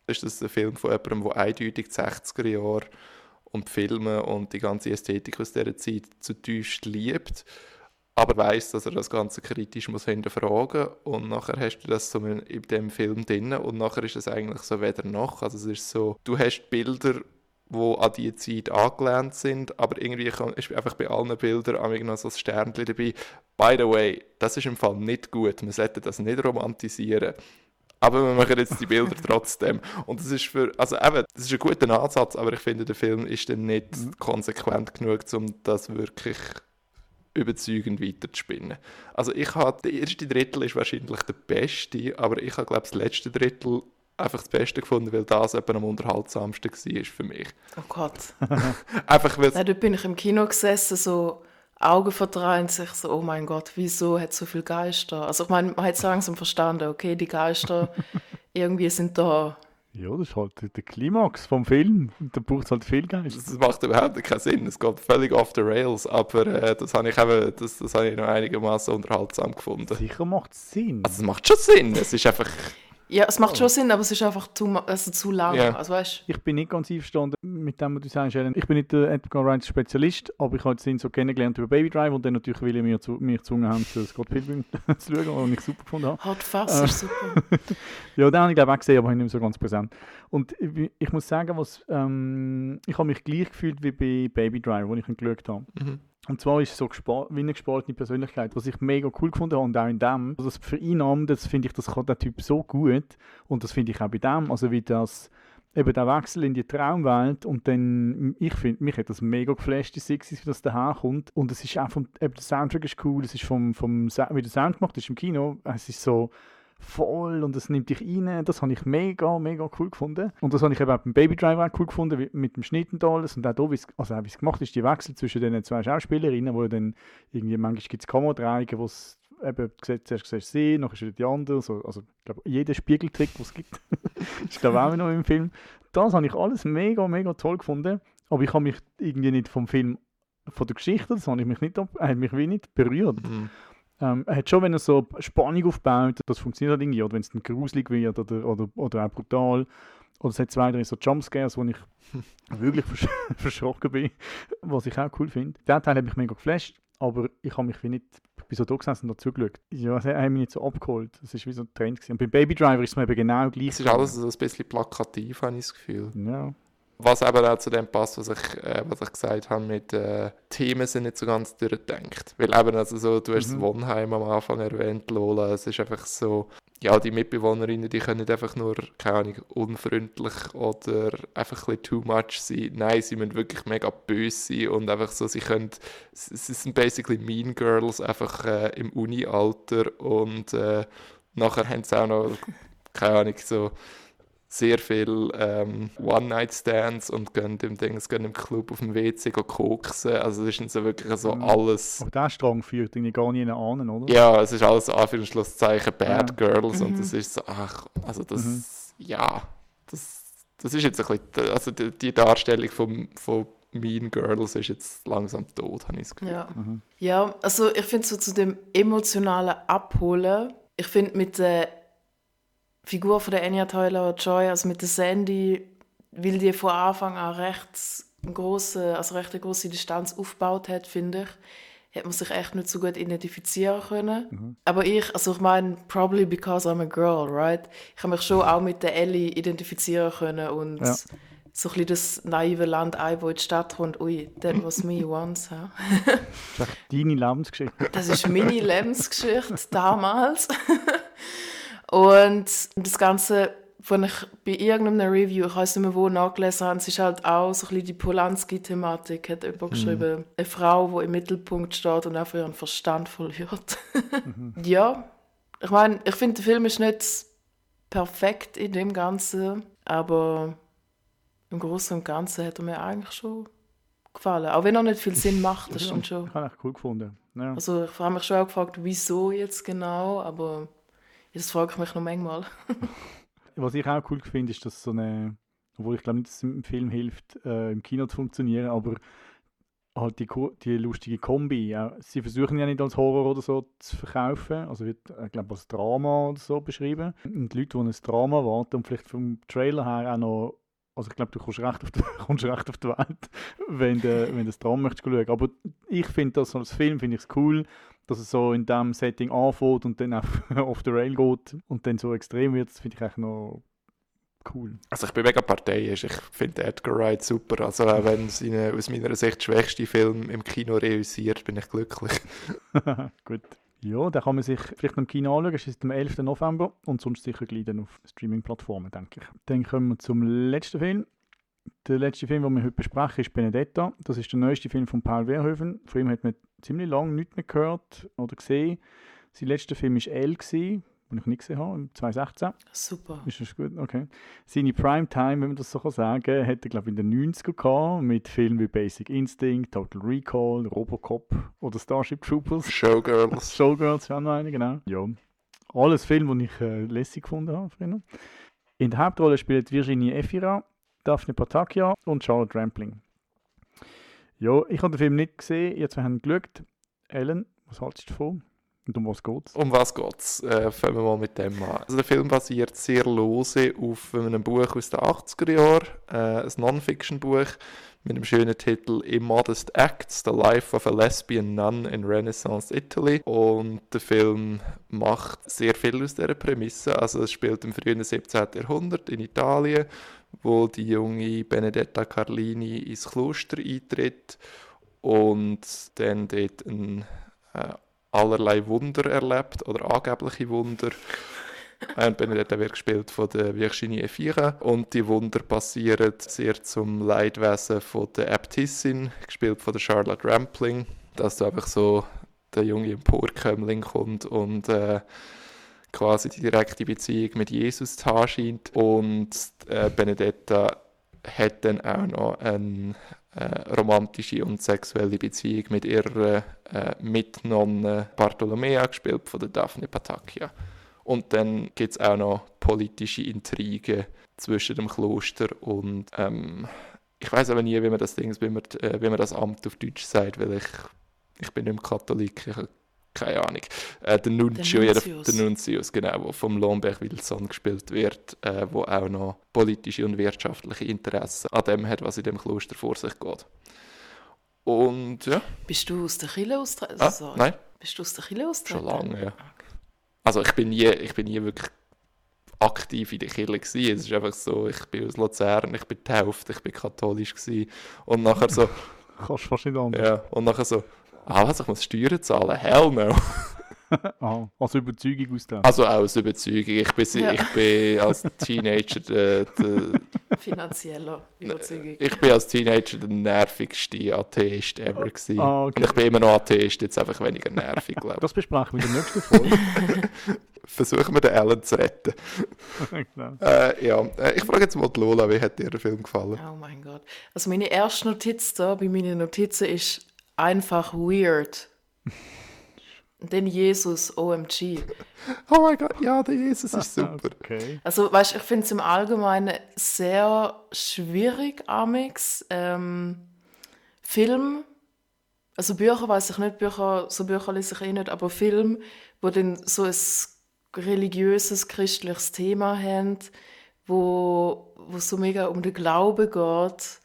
ist das ein Film von jemandem, der eindeutig die 60er Jahre und Filme und die ganze Ästhetik aus dieser Zeit zutiefst liebt, aber weiß, dass er das Ganze kritisch muss hinterfragen und nachher hast du das so in dem Film drin und nachher ist es eigentlich so weder noch. Also es ist so, du hast Bilder, wo an die Zeit angelehnt sind, aber irgendwie ist einfach bei allen Bildern noch so ein Sternchen dabei. By the way, das ist im Fall nicht gut. Man sollte das nicht romantisieren. Aber wir machen jetzt die Bilder trotzdem. Und das ist für, also eben, das ist ein guter Ansatz, aber ich finde, der Film ist dann nicht mhm. konsequent genug, um das wirklich überzeugend weiterzuspinnen. Also ich habe, der erste Drittel ist wahrscheinlich der beste, aber ich habe, glaube das letzte Drittel einfach das Beste gefunden, weil das eben am unterhaltsamsten war für mich. Oh Gott. einfach weil... Nein, dort bin ich im Kino gesessen, so Augen verdreht sich so, oh mein Gott, wieso hat es so viele Geister? Also ich meine, man hat es langsam verstanden, okay, die Geister irgendwie sind da. Ja, das ist halt der Klimax vom Film. Da braucht es halt viel Geist. Das macht überhaupt keinen Sinn. Es geht völlig off the rails. Aber äh, das habe ich, eben, das, das habe ich noch einigermaßen unterhaltsam gefunden. Sicher macht es Sinn. Also es macht schon Sinn. Es ist einfach... Ja, es macht schon Sinn, aber es ist einfach zu, also zu lang. Yeah. Also, weißt? Ich bin nicht ganz einverstanden mit dem, was du sagst, Ellen. Ich bin nicht der Edgar Wright Spezialist, aber ich habe ihn so kennengelernt über Baby Drive und dann natürlich, weil mir zu, mich gezwungen haben, zu Scott Pilgrim zu schauen, was ich super gefunden habe. Hot Fass, ist super. ja, den habe ich glaube auch gesehen, aber ich nicht mehr so ganz präsent. Und ich, ich muss sagen, was, ähm, ich habe mich gleich gefühlt wie bei Baby Drive, wo ich ihn geschaut habe. Mhm. Und zwar ist so wie eine gespaltene Persönlichkeit, was ich mega cool gefunden habe und auch in dem. Also das Vereinnahmen, das finde ich, das kann der Typ so gut und das finde ich auch bei dem, also wie das eben der Wechsel in die Traumwelt und dann, ich finde, mich hat das mega geflasht, die Sixties, wie das daherkommt und es ist auch vom, eben der Soundtrack ist cool, es ist vom, vom wie der Sound gemacht ist im Kino, es ist so voll und es nimmt dich rein. Das habe ich mega, mega cool gefunden. Und das habe ich eben auch beim Baby Driver auch cool gefunden, mit dem Schnitt und alles. Und auch wie also es gemacht ist, die Wechsel zwischen den zwei Schauspielerinnen, wo dann irgendwie, manchmal gibt es Kameradrehungen, wo es eben, zuerst siehst sie, nachher ist wieder die andere. So, also, ich glaube, jeder Spiegeltrick, den es gibt, ist, glaube ich, auch noch im Film. Das habe ich alles mega, mega toll gefunden. Aber ich habe mich irgendwie nicht vom Film, von der Geschichte, das habe ich mich nicht, hat mich wie nicht berührt. Mhm. Ähm, er hat schon, wenn er so Spannung aufbaut, das funktioniert halt irgendwie, oder wenn es dann gruselig wird oder, oder, oder auch brutal. Oder es hat zwei, drei so Jumpscares, wo ich wirklich versch verschrocken bin, was ich auch cool finde. Der Teil hat mich mega geflasht, aber ich habe mich wie nicht, ich bin so da gesessen und zugeschaut. Ja, sie haben mich nicht so abgeholt. Das war wie so ein Trend. Gewesen. Und bei Baby Driver ist es mir eben genau gleich. Es ist alles so ein bisschen plakativ, habe ich das Gefühl. Ja. Was eben auch zu dem passt, was ich, äh, was ich gesagt habe, mit äh, Themen sind nicht so ganz durchdenkt. Weil eben, also so, du hast mhm. das Wohnheim am Anfang erwähnt, Lola, es ist einfach so, ja, die Mitbewohnerinnen, die können nicht einfach nur, keine Ahnung, unfreundlich oder einfach ein bisschen too much sein. Nein, sie müssen wirklich mega böse sein und einfach so, sie können, sie sind basically Mean Girls, einfach äh, im Uni-Alter und äh, nachher haben sie auch noch, keine Ahnung, so sehr viel ähm, One-Night-Stands und gehen im, Dings, gehen im Club auf dem WC koksen. Also das ist so wirklich so mhm. alles... Aber der Strang führt irgendwie gar nicht an, oder? Ja, es ist alles Anführungszeichen Bad ja. Girls und das mhm. ist so, ach, also das, mhm. ja, das, das ist jetzt ein bisschen, also die, die Darstellung vom, von Mean Girls ist jetzt langsam tot, habe ich das Gefühl. Ja, mhm. ja also ich finde so zu dem emotionalen Abholen, ich finde mit der Figur von der Anya Taylor-Joy, also mit der Sandy, weil die von Anfang an recht große, also recht eine große Distanz aufgebaut hat, finde ich, hat man sich echt nicht so gut identifizieren können. Mhm. Aber ich, also ich meine, probably because I'm a girl, right? Ich habe mich schon auch mit der Ellie identifizieren können und ja. so ein bisschen das naive Land ein, wo in die Stadt kommt, ui, that was me once. Huh? das ist deine Lebensgeschichte. Das ist meine Lebensgeschichte damals. Und das Ganze, wenn ich bei irgendeinem Review, ich weiß nicht mehr wo, nachgelesen habe, es ist halt auch so ein bisschen die Polanski-Thematik, hat jemand mhm. geschrieben. Eine Frau, die im Mittelpunkt steht und einfach ihren Verstand verliert. mhm. Ja, ich meine, ich finde, der Film ist nicht perfekt in dem Ganzen, aber im Großen und Ganzen hat er mir eigentlich schon gefallen. Auch wenn er nicht viel Sinn macht, das stimmt schon. Ich habe echt cool gefunden. Ja. Also ich habe mich schon auch gefragt, wieso jetzt genau, aber das frage ich mich noch manchmal. Was ich auch cool finde, ist, dass so eine, obwohl ich glaube nicht, dass es im Film hilft, äh, im Kino zu funktionieren, aber halt die, die lustige Kombi. Ja, sie versuchen ja nicht als Horror oder so zu verkaufen, also wird, ich glaube, als Drama oder so beschrieben. Und die Leute, die ein Drama warten und vielleicht vom Trailer her auch noch also ich glaube, du kommst recht auf die, kommst recht auf die Welt, wenn du, wenn du das Traum möchtest schauen. Aber ich finde das als Film finde ich es cool, dass es so in diesem Setting anfängt und dann auf, auf the Rail geht und dann so extrem wird. Das finde ich eigentlich noch cool. Also ich bin mega parteiisch. Ich finde Edgar Wright super. Also auch wenn es aus meiner Sicht schwächste Film im Kino realisiert, bin ich glücklich. Gut. Ja, den kann man sich vielleicht im Kino anschauen. Es ist am 11. November und sonst sicher gleich dann auf Streaming-Plattformen, denke ich. Dann kommen wir zum letzten Film. Der letzte Film, den wir heute besprechen, ist Benedetta. Das ist der neueste Film von Paul Verhoeven. Von ihm hat man ziemlich lange nichts mehr gehört oder gesehen. Sein letzter Film war L, den ich nicht gesehen habe, 2016. Super. Ist das gut? Okay. Seine Primetime, wenn man das so sagen kann, hat er, glaube ich, in den 90er gehabt, mit Filmen wie Basic Instinct, Total Recall, Robocop oder Starship Troopers. Showgirls. Showgirls, ja noch eine, genau. Ja. Alles Filme, die ich äh, lässig gefunden habe früher. In der Hauptrolle spielt Virginie Efira, Daphne Patakia und Charlotte Rampling. Ja, ich habe den Film nicht gesehen, jetzt haben wir geschaut. Ellen, was haltest du davon? Und um was geht's? Um was geht's? Äh, fangen wir mal mit dem an. Also der Film basiert sehr lose auf einem Buch aus den 80er Jahren, äh, ein Non-Fiction-Buch mit dem schönen Titel Immodest Acts, The Life of a Lesbian Nun in Renaissance Italy. Und der Film macht sehr viel aus dieser Prämisse. Also es spielt im frühen 17. Jahrhundert in Italien, wo die junge Benedetta Carlini ins Kloster eintritt und dann dort ein äh, allerlei Wunder erlebt oder angebliche Wunder. Und Benedetta wird gespielt von der Virginie Efira und die Wunder passieren sehr zum Leidwesen von der Äbtissin, gespielt von der Charlotte Rampling, dass da einfach so der junge Emporkömmling kommt und äh, quasi die direkte Beziehung mit Jesus zu haben scheint. Und äh, Benedetta hat dann auch noch eine äh, romantische und sexuelle Beziehung mit ihrer äh, Mitnonne Bartolomea, gespielt von der Daphne Patakia. Und dann gibt es auch noch politische Intrigen zwischen dem Kloster und ähm, ich weiß aber nie, wie man das Ding, wie man, äh, wie man das Amt auf Deutsch sagt, weil ich, ich bin nicht mehr Katholik, ich keine Ahnung. Äh, der Nuncio, der Nuntius. der Nuntius, genau, der vom Lomberg Wilson gespielt wird, äh, wo auch noch politische und wirtschaftliche Interessen an dem hat, was in dem Kloster vor sich geht. Und ja. Bist du aus der Kille Australien? Also, ah, nein. Bist du aus der Kille Australien? Schon lange, ja. Also ich bin nie, ich bin nie wirklich aktiv in der Kirche gewesen. Es ist einfach so, ich bin aus Luzern, ich bin getauft, ich bin katholisch gewesen. Und nachher so... Kannst fast nicht anders. Ja, und nachher so, ah was, ich muss Steuern zahlen? Hell no. ah, aus Überzeugung aus dem? Also auch aus Überzeugung. Ich bin, ja. ich bin als Teenager der, der Finanzieller Überzeugung. Ich bin als Teenager der nervigste Atheist ever gewesen. Ah, okay. Und ich bin immer noch Atheist, jetzt einfach weniger nervig, glaube ich. Das besprechen wir in der nächsten Folge. Versuchen wir den Alan zu retten. genau. äh, ja, äh, ich frage jetzt mal die Lola, wie hat dir der Film gefallen? Oh mein Gott. Also meine erste Notiz da bei meinen Notizen ist einfach weird. Und dann Jesus, OMG. Oh mein Gott, ja, der Jesus ist super. Okay. Also, weißt ich finde es im Allgemeinen sehr schwierig, Amix. Ähm, Film, also Bücher weiß ich nicht, Bücher, so Bücher lese ich eh nicht, aber Film, wo dann so ein religiöses, christliches Thema haben, wo, wo so mega um den Glauben geht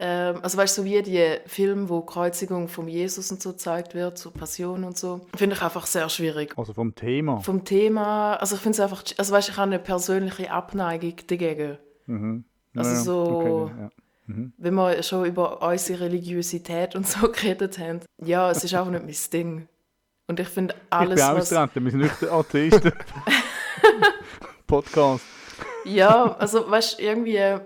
ähm, also weißt du, so wie die Filme, wo Kreuzigung von Jesus und so gezeigt wird, so Passion und so, finde ich einfach sehr schwierig. Also vom Thema? Vom Thema, also ich finde es einfach, also weißt du, ich habe eine persönliche Abneigung dagegen. Mhm. Ja, also so, okay, ja. mhm. wenn wir schon über unsere Religiosität und so geredet haben, ja, es ist einfach nicht mein Ding. Und ich finde alles, ich bin was... wir sind nicht Atheisten. Podcast. Ja, also weißt du, irgendwie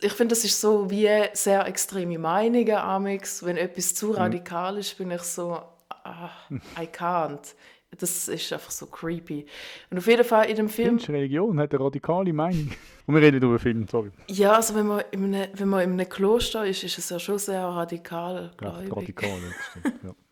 ich finde, das ist so wie sehr extreme Meinungen, Amix. Wenn etwas zu mhm. radikal ist, bin ich so, ah, I can't. Das ist einfach so creepy. Und auf jeden Fall in dem Film... Findest Religion hat eine radikale Meinung? Und wir reden über Film, sorry. Ja, also wenn man, in einem, wenn man in einem Kloster ist, ist es ja schon sehr radikal, ich. Radikal, das stimmt, ja.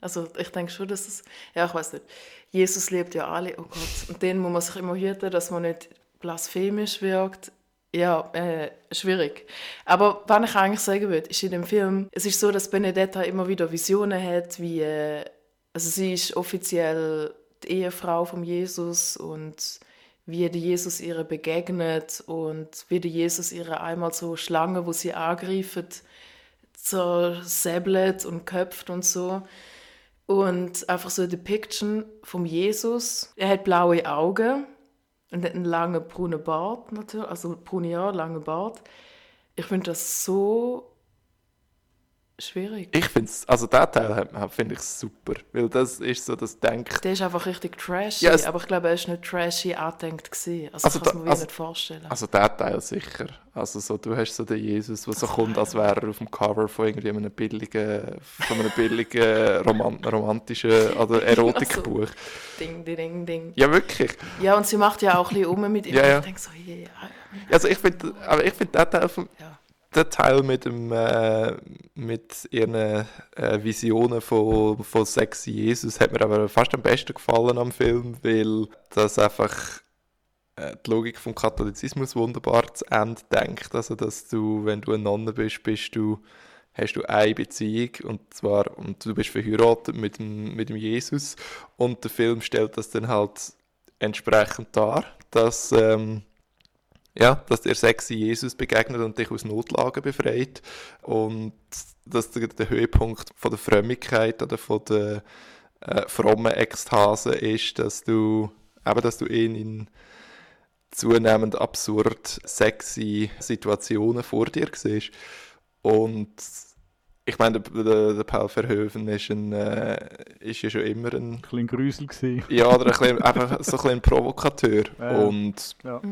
Also ich denke schon, dass es... Ja, ich weiß nicht. Jesus liebt ja alle, oh Gott. Und den muss man sich immer hüten, dass man nicht blasphemisch wirkt ja, äh, schwierig. Aber was ich eigentlich sagen würde, ist in dem Film, es ist so, dass Benedetta immer wieder Visionen hat, wie, äh, also sie ist offiziell die Ehefrau von Jesus und wie der Jesus ihr begegnet und wie der Jesus ihre einmal so Schlange, wo sie angreift, zersäbelt und köpft und so. Und einfach so eine Depiction vom Jesus. Er hat blaue Augen und einen langen braunen Bart natürlich, also braune Haare, langen Bart. Ich finde das so schwierig. Ich finde es, also der Teil finde ich super, weil das ist so das Denk... Der ist einfach richtig trashy, Ja, es- aber ich glaube, er ist nicht trashy angedenkt gewesen. Also, Also kann mir also- nicht vorstellen. Also der Teil sicher. Also so, du hast so den Jesus, der so kommt, als wäre er auf dem Cover von irgendwie einem billigen, von einem billigen Roman romantischen oder Erotikbuch. Ding, ding, ding, ding. Ja, wirklich. Ja, und sie macht ja auch ein bisschen um mit ihm. Ja, ja. Ich denke so, yeah, ja, Also ich finde, aber ich finde der Teil vom, ja. Der Teil mit dem äh, mit ihren äh, Visionen von, von sexy Jesus hat mir aber fast am besten gefallen am Film, weil das einfach äh, die Logik vom Katholizismus wunderbar zu Ende denkt. Also dass du, wenn du eine Nonne bist, bist du hast du eine Beziehung und zwar und du bist verheiratet mit dem, mit dem Jesus und der Film stellt das dann halt entsprechend dar, dass ähm, ja, dass der sexy Jesus begegnet und dich aus Notlagen befreit und dass der, der Höhepunkt von der Frömmigkeit oder von der äh, frommen Ekstase ist, dass du eben, dass du ihn in zunehmend absurd sexy Situationen vor dir siehst und ich meine, der, der, der Paul Verhoeven ist, ein, äh, ist ja schon immer ein Ein bisschen Grusel gewesen. ja, oder ein bisschen, einfach so ein bisschen ein Provokateur. Ja, ja. Und Ja.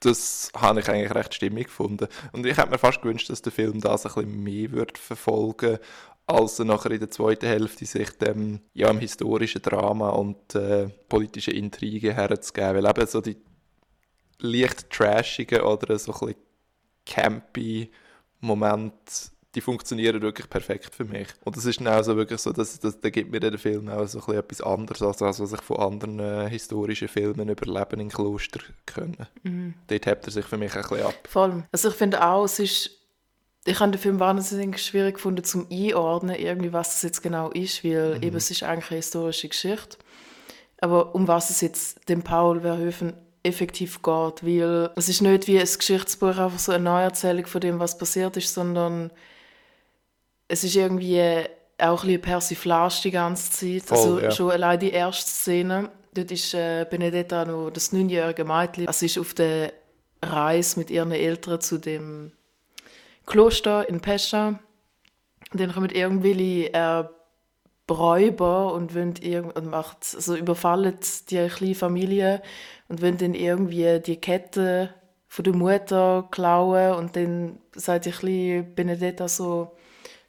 Das habe ich eigentlich recht stimmig gefunden. Und ich hätte mir fast gewünscht, dass der Film das ein bisschen mehr wird verfolgen als er nachher in der zweiten Hälfte sich dem, ja, dem historischen Drama und äh, politischen Intrigen herzugeben. Weil eben so die leicht trashigen oder so ein bisschen campy Momente, die funktionieren wirklich perfekt für mich. Und das ist dann auch so wirklich so, dass, dass da gibt mir der Film auch so ein bisschen etwas anderes, als das, was ich von anderen äh, historischen Filmen über Leben in Kloster können. Dort hebt er sich für mich ein bisschen ab. Voll. Also ich finde auch, es ist, ich habe den Film wahnsinnig schwierig gefunden zum Einordnen, irgendwie was das jetzt genau ist, weil eben es ist eigentlich eine historische Geschichte. Aber um was es jetzt dem Paul Verhoeven effektiv geht, weil es ist nicht wie ein Geschichtsbuch, einfach so eine Neuerzählung von dem, was passiert ist, sondern es ist irgendwie auch ein bisschen Persiflage die ganze Zeit. Voll, also ja. schon allein die erste Szene, dort ist äh, Benedetta noch das neunjährige Mädchen. Also sie ist auf der Reise mit ihren Eltern zu dem Kloster in Pescha. Und dann kommen irgendwelche äh, Räuber und, wollen irgend und macht, also überfallen die kleine Familie und wollen dann irgendwie die Kette von der Mutter klauen und dann sagt die kleine Benedetta so,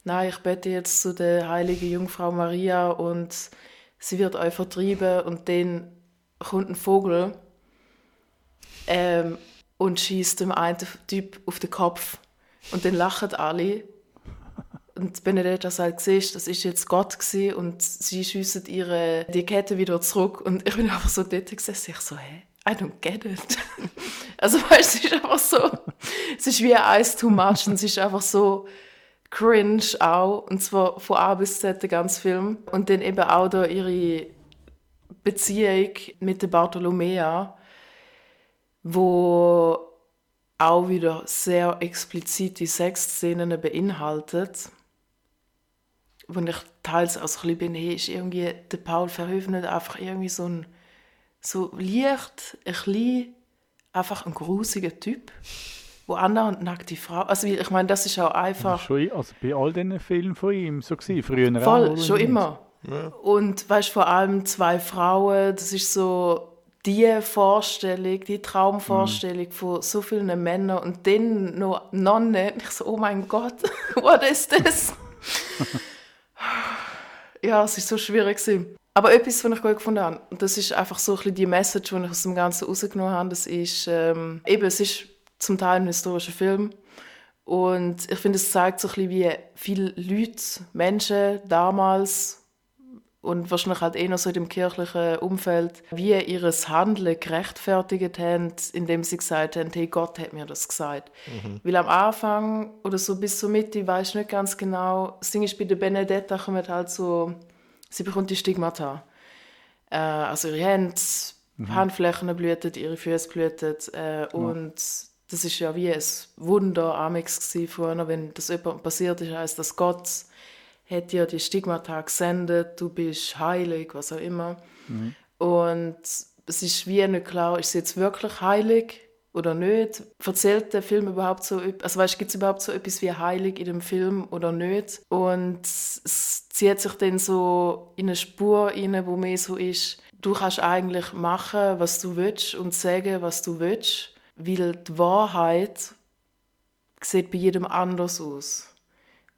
nein, ich bete jetzt zu der heiligen Jungfrau Maria und sie wird euch vertrieben und dann kommt ein Vogel ähm, und schießt dem einen Typ auf den Kopf und dann lachen alle und Benedetta sagt, siehst, das ist jetzt Gott gewesen, und sie schiessen ihre die Kette wieder zurück und ich bin einfach so dort gesessen, ich so, hä? I don't get it. Also weißt es ist einfach so, es ist wie Ice Too Much und es ist einfach so cringe auch, und zwar von A bis Z der ganze Film. Und dann eben auch da ihre Beziehung mit der Bartolomea, wo auch wieder sehr explizite Sexszenen beinhaltet. Wo ich teils so ein bisschen bin, hey, ist irgendwie der Paul Verhoeven nicht einfach irgendwie so ein so leicht, ein bisschen, einfach ein grusiger Typ, wo andere nackte Frau, also ich meine, das ist auch Das einfach ist schon, also bei all diesen Filmen von ihm so gewesen, früher auch, Voll, oder schon immer. Und weißt vor allem zwei Frauen, das ist so die Vorstellung, die Traumvorstellung von so vielen Männern und dann noch Nonnen. Ich so, oh mein Gott, what is this? ja, es ist so schwierig gewesen. Aber etwas, was ich gut gefunden habe, und das ist einfach so ein bisschen die Message, die ich aus dem Ganzen rausgenommen habe, das ist, ähm, eben, es ist zum Teil ein historischer Film und ich finde, es zeigt so ein bisschen, wie viele Leute, Menschen damals und wahrscheinlich halt eh noch so in dem kirchlichen Umfeld, wie ihres Handeln gerechtfertigt haben, indem sie gesagt haben, hey, Gott hat mir das gesagt. Weil am Anfang oder so bis zur Mitte weiß ich nicht ganz genau, das Ding ist, bei der Benedetta kommt halt so, sie bekommt die Stigmata. Äh, also ihre Hände Handflächen blühten, ihre Füße blühten. Äh, und das ist ja wie ein Wunder Amex vorher, wenn das jemandem passiert ist, heißt dass Gott hat dir die Stigmata gesendet, du bist heilig, was auch immer. Mhm. Und es ist wie nicht klar, ist sie jetzt wirklich heilig oder nicht? Erzählt der Film überhaupt so, also weißt, gibt es überhaupt so etwas wie heilig in dem Film oder nicht? Und es zieht sich dann so in eine Spur rein, wo mehr so ist, du kannst eigentlich machen, was du willst und sagen, was du willst weil die Wahrheit sieht bei jedem anders aus.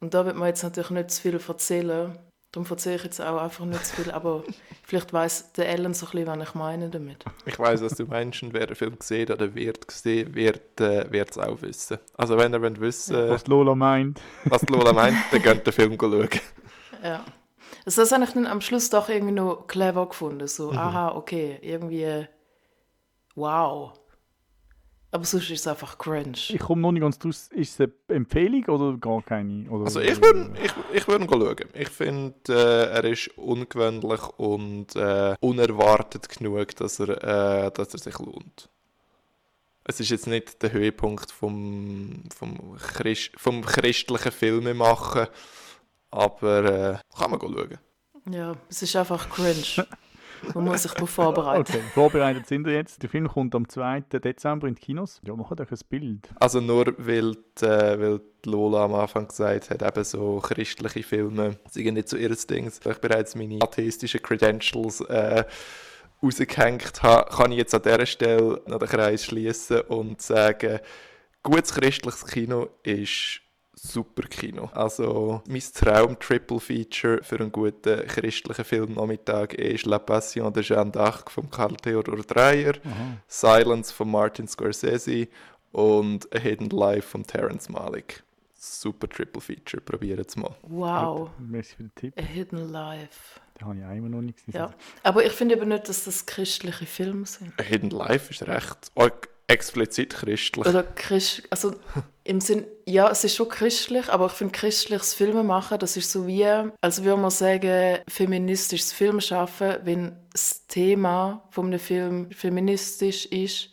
Und da wird man jetzt natürlich nicht zu viel erzählen. Darum erzähle ich jetzt auch einfach nicht zu viel, aber vielleicht weiß der Ellen so ein bisschen, was ich meine damit. Ich weiß, was du meinst und wer den Film gesehen oder wird gesehen, wird äh, es auch wissen. Also wenn ihr wollt wissen, was Lola meint, was Lola meint, dann könnt ihr den Film schauen. Ja. Also das habe ich dann am Schluss doch irgendwie noch clever gefunden. So, mhm. aha, okay, irgendwie wow. Aber sonst ist es einfach cringe. Ich komme noch nicht ganz draus. Ist es eine Empfehlung oder gar keine? Oder also ich würde ich, ich würd schauen. Ich finde, äh, er ist ungewöhnlich und äh, unerwartet genug, dass er, äh, dass er sich lohnt. Es ist jetzt nicht der Höhepunkt vom, vom, Christ, vom christlichen Filmemachen, aber äh, kann man schauen. Ja, es ist einfach cringe. Man muss sich darauf vorbereiten. Okay, vorbereitet sind wir jetzt. Der Film kommt am 2. Dezember in die Kinos. Ja, machen euch ein Bild. Also nur weil, die, äh, weil die Lola am Anfang gesagt hat, eben so christliche Filme sind nicht so ihres Dings. Ich bereits meine atheistischen Credentials äh, rausgehängt habe, kann ich jetzt an dieser Stelle noch den Kreis schließen und sagen, gutes christliches Kino ist super Kino. Also mein Traum Triple Feature für einen guten christlichen Filmnachmittag ist La Passion de Jeanne d'Arc von Karl Theodor Dreyer, Aha. Silence von Martin Scorsese und A Hidden Life von Terrence Malick. Super Triple Feature, probiert es mal. Wow. Merci für den Tipp. A Hidden Life. Da habe ich einmal noch nicht gesehen. Ja. Aber ich finde eben nicht, dass das christliche Filme sind. A Hidden Life ist recht explizit christlich. Oder Christ, also im Sinn, ja, es ist schon christlich, aber ich finde christliches Filme machen, das ist so wie, als würde man sagen, feministisches Film schaffen, wenn das Thema von einem Film feministisch ist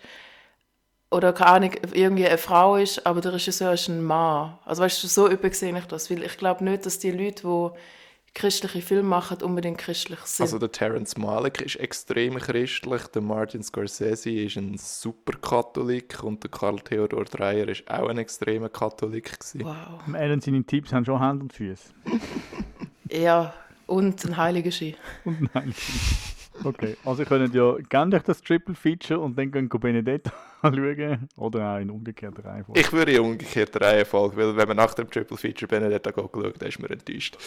oder keine Ahnung, irgendwie eine Frau ist, aber der Regisseur ist ein Mann. Also weißt du, so übersehe ich das, weil ich glaube nicht, dass die Leute, die christliche Filme machen, unbedingt christlich sind. Also der Terence Malick ist extrem christlich, der Martin Scorsese ist ein super Katholik und der Karl Theodor Dreyer ist auch ein extremer Katholik. Gewesen. Wow. Ellen, seine Tipps haben schon Hand und Füße. ja, und ein heiliger Ski. Und ein heiliger Ski. Okay, also ihr könnt ja gerne das Triple Feature und dann gehen Benedetta anschauen oder auch in umgekehrter Reihenfolge. Ich würde in umgekehrter Reihenfolge, weil wenn man nach dem Triple Feature Benedetta geht, dann ist man enttäuscht.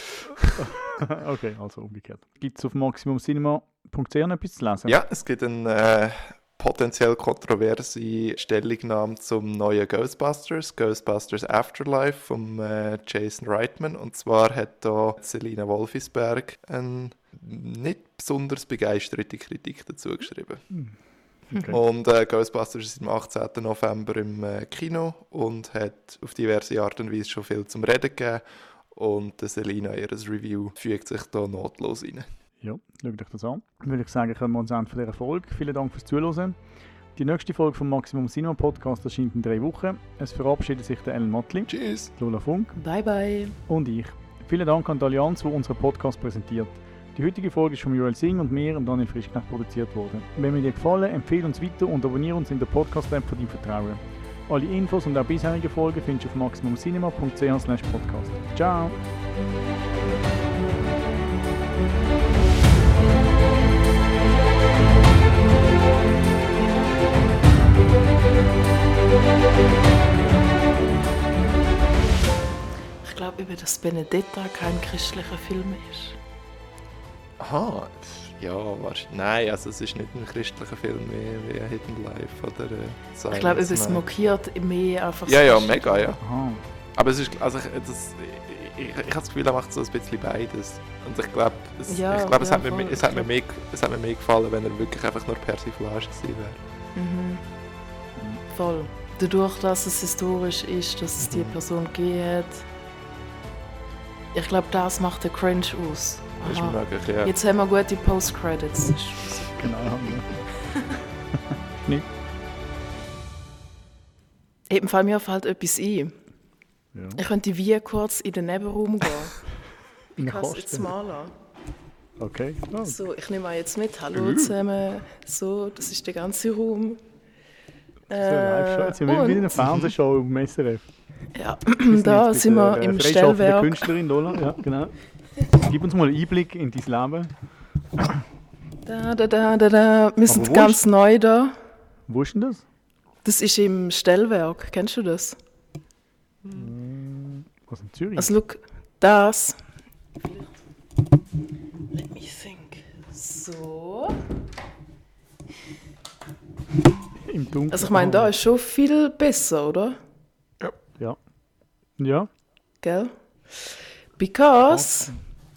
okay, also umgekehrt. Gibt es auf maximumcinema.ch noch etwas zu lesen? Ja, es gibt ein äh, potenziell kontroverse Stellungnahme zum neuen Ghostbusters, Ghostbusters Afterlife von äh, Jason Reitman. Und zwar hat da Selina Wolfisberg eine nicht besonders begeisterte Kritik dazu geschrieben. Hm. Okay. Und äh, Ghostbusters ist am 18. November im äh, Kino und hat auf diverse Art und Weise schon viel zum Reden gegeben. Und äh, Selina, ihr Review, fügt sich da notlos rein. Ja, schaut euch das an. Dann würde ich sagen, können wir uns Ende dieser Folge. Vielen Dank fürs Zuhören. Die nächste Folge vom Maximum Cinema Podcast erscheint in drei Wochen. Es verabschiedet sich der Ellen Mottli. Tschüss. Lola Funk. Bye, bye. Und ich. Vielen Dank an die Allianz, die unseren Podcast präsentiert. Die heutige Folge ist von Joel Singh und mir und Daniel Frischknecht produziert worden. Wenn mir dir gefallen, empfehle uns weiter und abonniere uns in der Podcast-App von deinem Vertrauen. Alle Infos und auch bisherige Folgen findest du auf maximumcinema.ch/podcast. Ciao! Ich glaube über das Benedetta kein christlicher Film ist. Aha, ja, wahrscheinlich. Nein, also es ist nicht ein christlicher Film wie, wie Hidden Life oder äh, Ich glaube, es mokiert mehr einfach Ja, ja, mega, ja. Aha. Aber es ist, also ich, das, ich, ich, ich habe das Gefühl, er macht so ein bisschen beides. Und ich glaube, es, ja, ich glaube, es, ja, hat mir, es, hat mir mehr, es hat mir mehr gefallen, wenn er wirklich einfach nur Persiflage gewesen wäre. Mhm. Voll. Dadurch, dass es historisch ist, dass es die mhm. Person gegeben hat. Ich glaube, das macht den Cringe aus. Ist ah. ja. Jetzt haben wir gute Post-Credits. Genau, haben wir. Nicht? Eben, fällt mir fällt halt etwas ein. Ja. Ich könnte wie kurz in den Nebenraum gehen. in den Kasten? jetzt mal an. Okay, klar. So, ich nehme mal jetzt mit. Hallo zusammen. So, das ist der ganze Raum. Das ist Äh, so, wir wie in einer Fernsehshow im SRF. Ja, da sind wir äh, im Stellwerk. Künstlerin, oder? Ja, genau. Gib uns mal einen Einblick in dein Leben. Da, da, da, da, da. Wir sind ganz neu da. Wo ist denn das? Das ist im Stellwerk. Kennst du das? Was in Zürich? Also, look, das. Let me think. So. Im Dunkeln. Also, ich meine, da ist schon viel besser, oder? Ja. Ja. Gell? Because.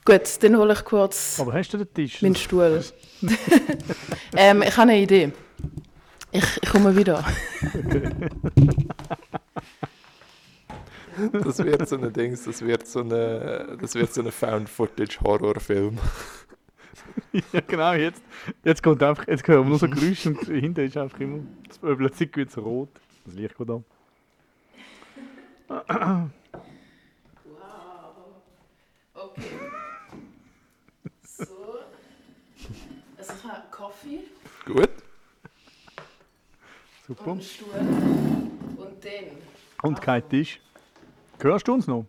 Gut, dann hole ich kurz Aber hast du den Tisch? meinen Stuhl. ähm, ich habe eine Idee. Ich, ich komme wieder. Das wird so ein Dings, das wird so eine, das wird so ein Found-Footage-Horrorfilm. ja, genau. Jetzt, jetzt kommt einfach, jetzt hören wir nur so Geräusche und hinten ist einfach immer, das- plötzlich wird es rot. Das Licht geht an. Okay. Ich habe Kaffee Gut. Super. und einen Stuhl. Und dann. Und kein Tisch. Hörst du uns noch?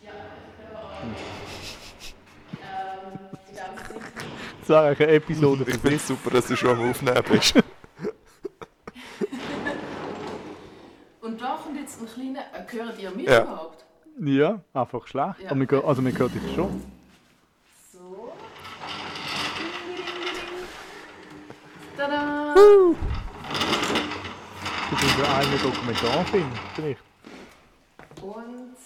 Die ganze. Das wäre eigentlich eine Episode Ich finde es super, dass du schon am Aufnehmen bist. Und da kommt jetzt ein kleiner. Äh, hören die mich Ja. überhaupt? Ja, einfach schlecht. Ja. Aber wir, gehör- also wir hören dich schon. So. Tada! Du bist ja einen Dokumentarfilm, vielleicht. Und.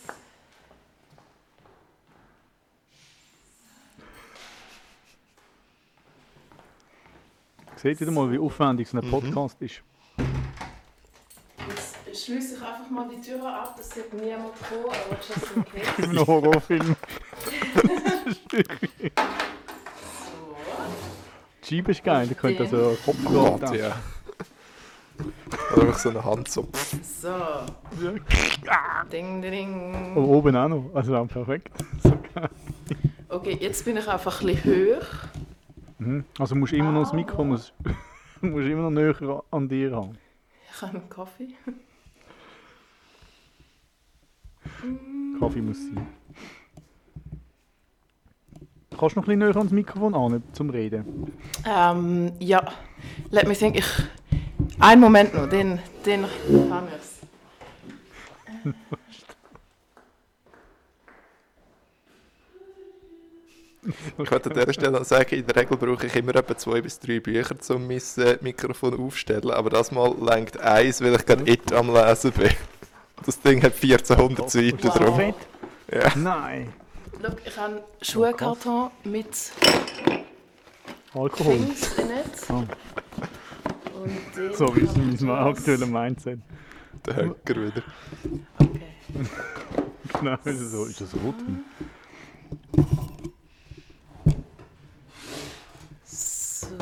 Seht wieder mal, wie aufwendig so ein Podcast ist. Jetzt schließe ich einfach mal die Tür ab, das sieht niemand kommen, aber just in case. Ein Horrorfilm. So. Scheibe ist geil, da könnte also ein Kopf Gott, drauf ja. Oder einfach so eine Hand so. So. Ding, ding, ding. Aber oben auch noch. Also auch perfekt. So geil. Okay, jetzt bin ich einfach ein bisschen höher. Mhm. Also musst du immer noch das Mikrofon musst, musst immer noch näher an dir haben. Ich habe einen Kaffee. Kaffee muss sein. Kannst du noch ein bisschen näher ans Mikrofon an, zum Reden? Ähm, ja. Let me think. Ich. Einen Moment noch, den, den kann ich's. Ich wollte an dieser Stelle noch sagen, in der Regel brauche ich immer etwa zwei bis drei Bücher, um mein äh, Mikrofon aufzustellen. Aber das Mal lenkt eins, weil ich gerade It am Lesen bin. Das Ding hat 1400 Seiten drum. Ja. Nein. Look, ich habe einen Schuhkarton mit Alkohol. Dings in it. Und den So wie es in meinem aktuellen Mindset. Der Höcker wieder. Okay. Genau, ist das so. Ist das Rotwein? So.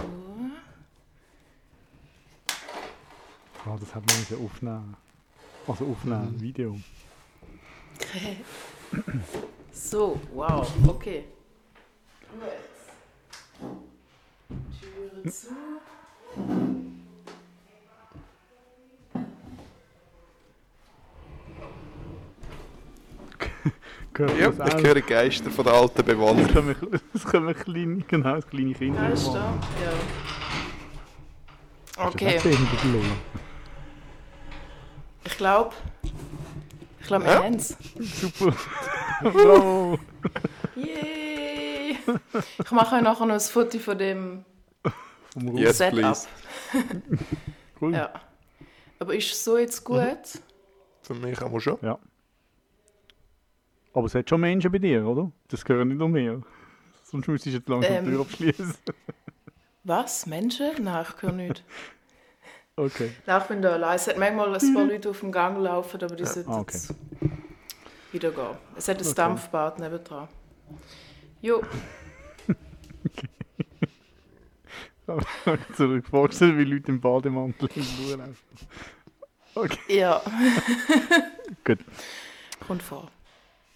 Ah, das hat man müssen aufnehmen. Also aufnehmen, Video. Okay. So, wow, okay. Gut. Türe zu. Ja, ich höre Geister von den alten Bewohnern. Das können wir kleine, genau, kleine Kind Da ist da. Ja. Okay, ich glaube, ich glaube, wir Ja? haben es. Super. Bravo. Yay! Ich mache euch nachher noch ein Foto von dem. Yes, Setup. please. Cool. Ja. Aber ist so jetzt gut? Für mich auch schon. Ja. Aber es hat schon Menschen bei dir, oder? Das gehören nicht noch mehr. Sonst müsstest du jetzt langsam Ähm. die Tür abschließen. Was? Menschen? Nein, ich höre nicht. Okay. Nein, ich bin da allein. Es hat manchmal ein paar Leute auf dem Gang laufen, aber die sollten Ah, okay. jetzt wieder gehen. Es hat ein Okay. Dampfbad nebendran. Jo, Zurück vorstellen, wie Leute im Bademantel in die Ruhe laufen. Okay, Ja, gut. kommt vor.